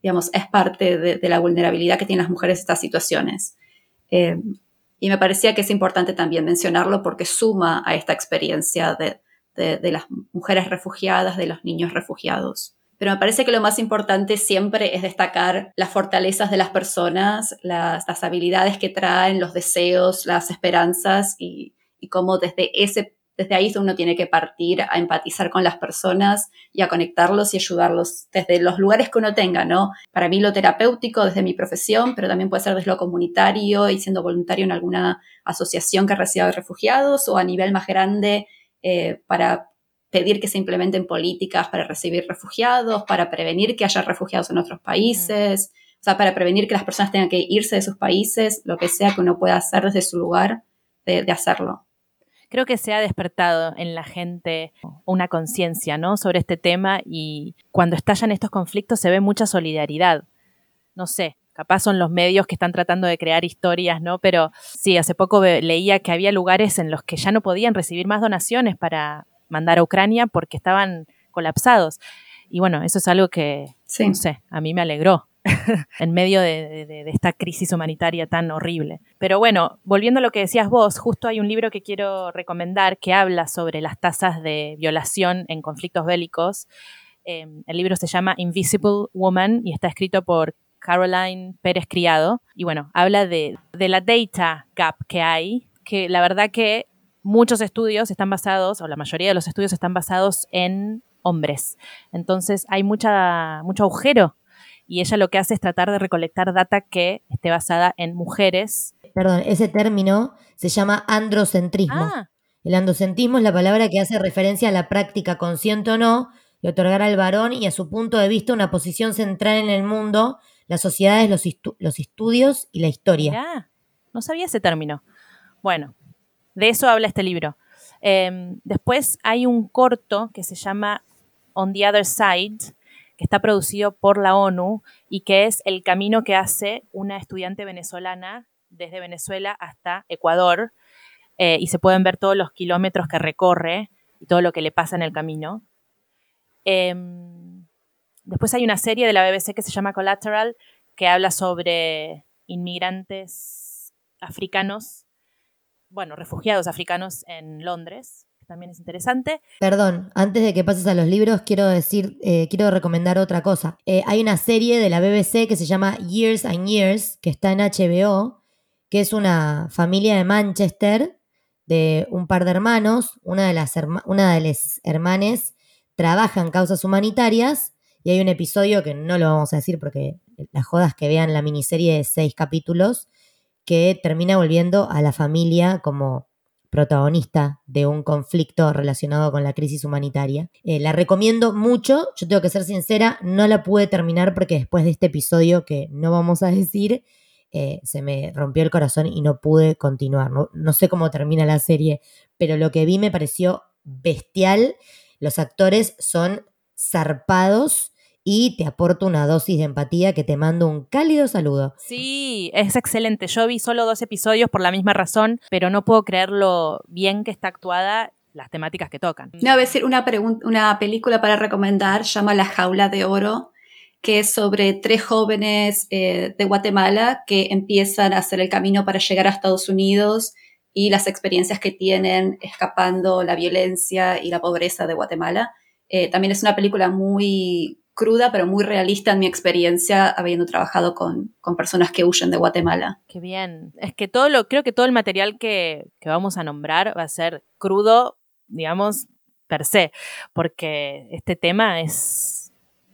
digamos, es parte de, la vulnerabilidad que tienen las mujeres en estas situaciones. Eh, y me parecía que es importante también mencionarlo porque suma a esta experiencia de, de las mujeres refugiadas, de los niños refugiados. Pero me parece que lo más importante siempre es destacar las fortalezas de las personas, las, habilidades que traen, los deseos, las esperanzas y, cómo desde ese desde ahí uno tiene que partir a empatizar con las personas y a conectarlos y ayudarlos desde los lugares que uno tenga, ¿no? Para mí lo terapéutico desde mi profesión, pero también puede ser desde lo comunitario y siendo voluntario en alguna asociación que reciba refugiados o a nivel más grande eh, para pedir que se implementen políticas para recibir refugiados, para prevenir que haya refugiados en otros países, o sea, para prevenir que las personas tengan que irse de sus países, lo que sea que uno pueda hacer desde su lugar, de, hacerlo. Creo que se ha despertado en la gente una conciencia ¿no? sobre este tema y cuando estallan estos conflictos se ve mucha solidaridad. No sé, capaz son los medios que están tratando de crear historias, ¿no? Pero sí, hace poco leía que había lugares en los que ya no podían recibir más donaciones para, mandar a Ucrania porque estaban colapsados. Y bueno, eso es algo que, no sé, a mí me alegró en medio de, esta crisis humanitaria tan horrible. Pero bueno, volviendo a lo que decías vos, justo hay un libro que quiero recomendar que habla sobre las tasas de violación en conflictos bélicos. Em, el libro se llama Invisible Woman y está escrito por Caroline Pérez Criado. Y bueno, habla de, de la data gap que hay, que la verdad que muchos estudios están basados, o la mayoría de los estudios están basados en hombres. Entonces hay mucha, mucho agujero y ella lo que hace es tratar de recolectar data que esté basada en mujeres. Perdón, ese término se llama androcentrismo. Ah. El androcentrismo es la palabra que hace referencia a la práctica consciente o no de otorgar al varón y a su punto de vista una posición central en el mundo, las sociedades, los, los estudios y la historia. no sabía ese término. Bueno, de eso habla este libro. Em, después hay un corto que se llama On the Other Side, que está producido por la ONU y que es el camino que hace una estudiante venezolana desde Venezuela hasta Ecuador. Eh, y se pueden ver todos los kilómetros que recorre y todo lo que le pasa en el camino. Em, después hay una serie de la BBC que se llama Collateral, que habla sobre inmigrantes africanos bueno, refugiados africanos en Londres, que también es interesante. Perdón, antes de que pases a los libros, quiero decir, eh, quiero recomendar otra cosa. Eh, hay una serie de la BBC que se llama Years and Years, que está en HBO, que es una familia de Manchester de un par de hermanos, una de las, una de las hermanes trabaja en causas humanitarias y hay un episodio que no lo vamos a decir porque las jodas que vean la miniserie de seis capítulos, que termina volviendo a la familia como protagonista de un conflicto relacionado con la crisis humanitaria. Eh, la recomiendo mucho, yo tengo que ser sincera, no la pude terminar porque después de este episodio que no vamos a decir, eh, se me rompió el corazón y no pude continuar. no sé cómo termina la serie, pero lo que vi me pareció bestial. Los actores son zarpados y te aporto una dosis de empatía que te mando un cálido saludo. Sí, es excelente. Yo vi solo dos episodios por la misma razón, pero no puedo creer lo bien que está actuada las temáticas que tocan. No, a decir una, una película para recomendar, llama La Jaula de Oro, que es sobre tres jóvenes eh, de Guatemala que empiezan a hacer el camino para llegar a Estados Unidos y las experiencias que tienen escapando la violencia y la pobreza de Guatemala. Eh, también es una película muy cruda, pero muy realista en mi experiencia, habiendo trabajado con, personas que huyen de Guatemala. Qué bien. Es que todo lo, creo que todo el material que, que vamos a nombrar va a ser crudo, digamos, per se, porque este tema es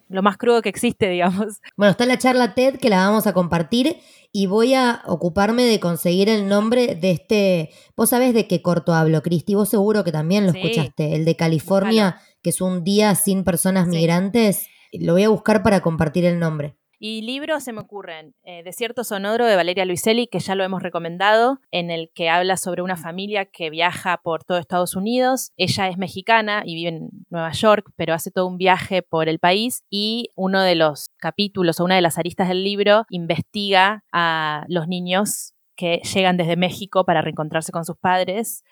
lo más crudo que existe, digamos. Bueno, está la charla TED que la vamos a compartir y voy a ocuparme de conseguir el nombre de este. Vos sabés de qué corto hablo, Cristi, vos seguro que también lo escuchaste, el de California, que es un día sin personas migrantes. Lo voy a buscar para compartir el nombre. Y libros se me ocurren. Eh, Desierto Sonoro de Valeria Luiselli, que ya lo hemos recomendado, en el que habla sobre una familia que viaja por todo Estados Unidos. Ella es mexicana y vive en Nueva York, pero hace todo un viaje por el país y uno de los capítulos o una de las aristas del libro investiga a los niños que llegan desde México para reencontrarse con sus padres,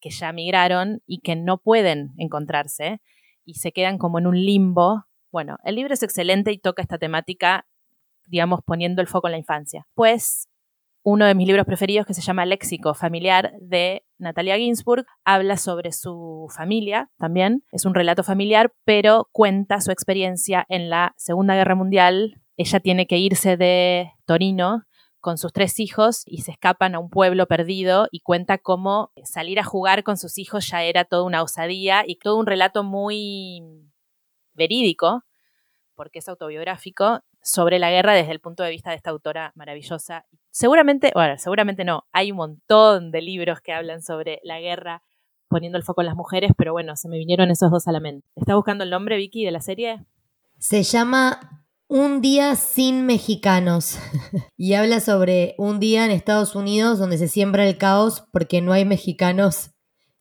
que ya migraron y que no pueden encontrarse y se quedan como en un limbo bueno, el libro es excelente y toca esta temática digamos, poniendo el foco en la infancia. Pues uno de mis libros preferidos, que se llama Léxico Familiar, de Natalia Ginsburg, habla sobre su familia también. Es un relato familiar, pero cuenta su experiencia en la Segunda Guerra Mundial. Ella tiene que irse de Torino con sus tres hijos y se escapan a un pueblo perdido y cuenta cómo salir a jugar con sus hijos ya era toda una osadía y todo un relato muy verídico, porque es autobiográfico, sobre la guerra desde el punto de vista de esta autora maravillosa. Seguramente, bueno, seguramente no, hay un montón de libros que hablan sobre la guerra poniendo el foco en las mujeres, pero bueno, se me vinieron esos dos a la mente. ¿Está buscando el nombre, Vicky, de la serie? Se llama Un día sin mexicanos y habla sobre un día en Estados Unidos donde se siembra el caos porque no hay mexicanos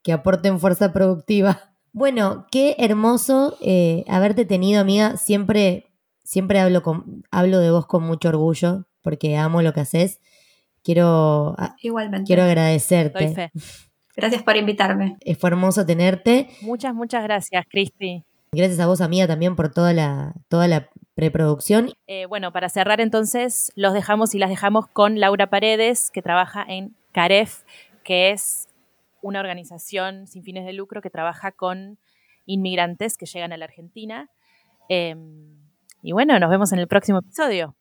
que aporten fuerza productiva. Bueno, qué hermoso eh, haberte tenido, amiga. Siempre siempre hablo, con, hablo de vos con mucho orgullo porque amo lo que haces. Quiero, Igualmente. quiero agradecerte. Gracias por invitarme. Fue hermoso tenerte. Muchas, muchas gracias, Cristi. Gracias a vos, amiga, también por toda la, toda la preproducción. Eh, bueno, para cerrar entonces, los dejamos y las dejamos con Laura Paredes, que trabaja en CAREF, que es una organización sin fines de lucro que trabaja con inmigrantes que llegan a la Argentina. Em, y bueno, nos vemos en el próximo episodio.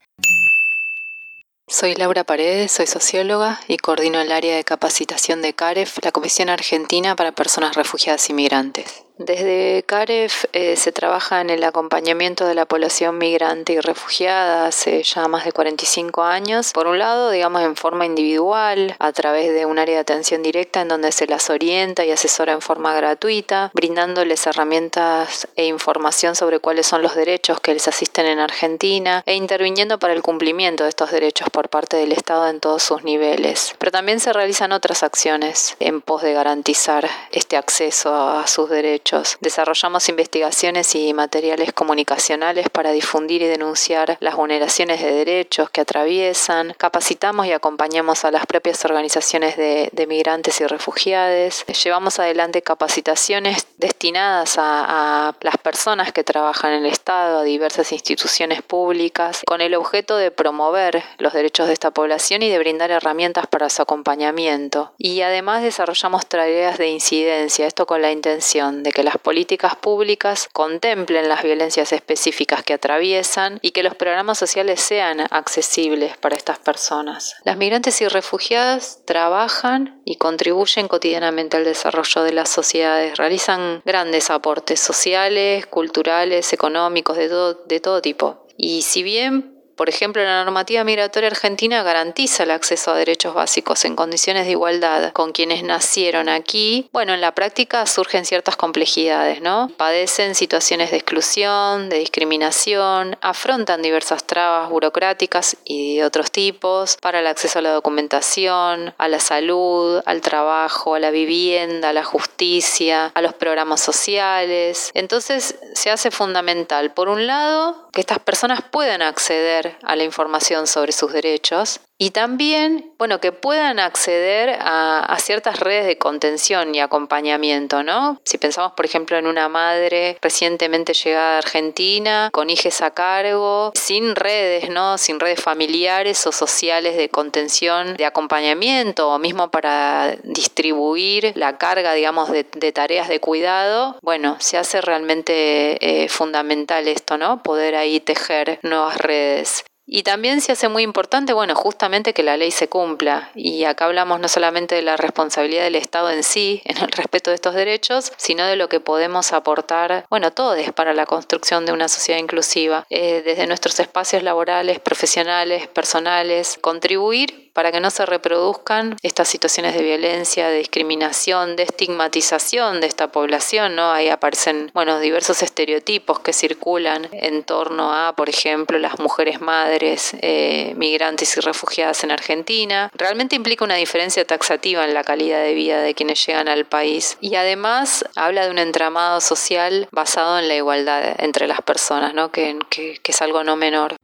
Soy Laura Paredes, soy socióloga y coordino el área de capacitación de CAREF, la Comisión Argentina para Personas Refugiadas y Migrantes. Desde CAREF eh, se trabaja en el acompañamiento de la población migrante y refugiada hace ya más de 45 años. Por un lado, digamos, en forma individual, a través de un área de atención directa en donde se las orienta y asesora en forma gratuita, brindándoles herramientas e información sobre cuáles son los derechos que les asisten en Argentina e interviniendo para el cumplimiento de estos derechos por parte del Estado en todos sus niveles. Pero también se realizan otras acciones en pos de garantizar este acceso a sus derechos Desarrollamos investigaciones y materiales comunicacionales para difundir y denunciar las vulneraciones de derechos que atraviesan. Capacitamos y acompañamos a las propias organizaciones de, migrantes y refugiados. Llevamos adelante capacitaciones destinadas a, a las personas que trabajan en el Estado, a diversas instituciones públicas, con el objeto de promover los derechos de esta población y de brindar herramientas para su acompañamiento. Y además desarrollamos tareas de incidencia, esto con la intención de que las políticas públicas contemplen las violencias específicas que atraviesan y que los programas sociales sean accesibles para estas personas. Las migrantes y refugiadas trabajan y contribuyen cotidianamente al desarrollo de las sociedades, realizan grandes aportes sociales, culturales, económicos, de todo, de todo tipo. Y si bien por ejemplo, la normativa migratoria argentina garantiza el acceso a derechos básicos en condiciones de igualdad con quienes nacieron aquí. Bueno, en la práctica surgen ciertas complejidades, ¿no? Padecen situaciones de exclusión, de discriminación, afrontan diversas trabas burocráticas y de otros tipos para el acceso a la documentación, a la salud, al trabajo, a la vivienda, a la justicia, a los programas sociales. Entonces se hace fundamental, por un lado, que estas personas puedan acceder a la información sobre sus derechos y también, bueno, que puedan acceder a, ciertas redes de contención y acompañamiento, ¿no? Si pensamos, por ejemplo, en una madre recientemente llegada a Argentina, con hijos a cargo, sin redes, ¿no? Sin redes familiares o sociales de contención, de acompañamiento, o mismo para distribuir la carga, digamos, de, tareas de cuidado, bueno, se hace realmente eh, fundamental esto, ¿no? Poder ahí tejer nuevas redes. Y también se hace muy importante, bueno, justamente que la ley se cumpla. Y acá hablamos no solamente de la responsabilidad del Estado en sí, en el respeto de estos derechos, sino de lo que podemos aportar, bueno, todos para la construcción de una sociedad inclusiva, eh, desde nuestros espacios laborales, profesionales, personales, contribuir para que no se reproduzcan estas situaciones de violencia, de discriminación, de estigmatización de esta población, ¿no? Ahí aparecen, bueno, diversos estereotipos que circulan en torno a, por ejemplo, las mujeres madres, eh, migrantes y refugiadas en Argentina. Realmente implica una diferencia taxativa en la calidad de vida de quienes llegan al país y además habla de un entramado social basado en la igualdad entre las personas, ¿no? que, que es algo no menor.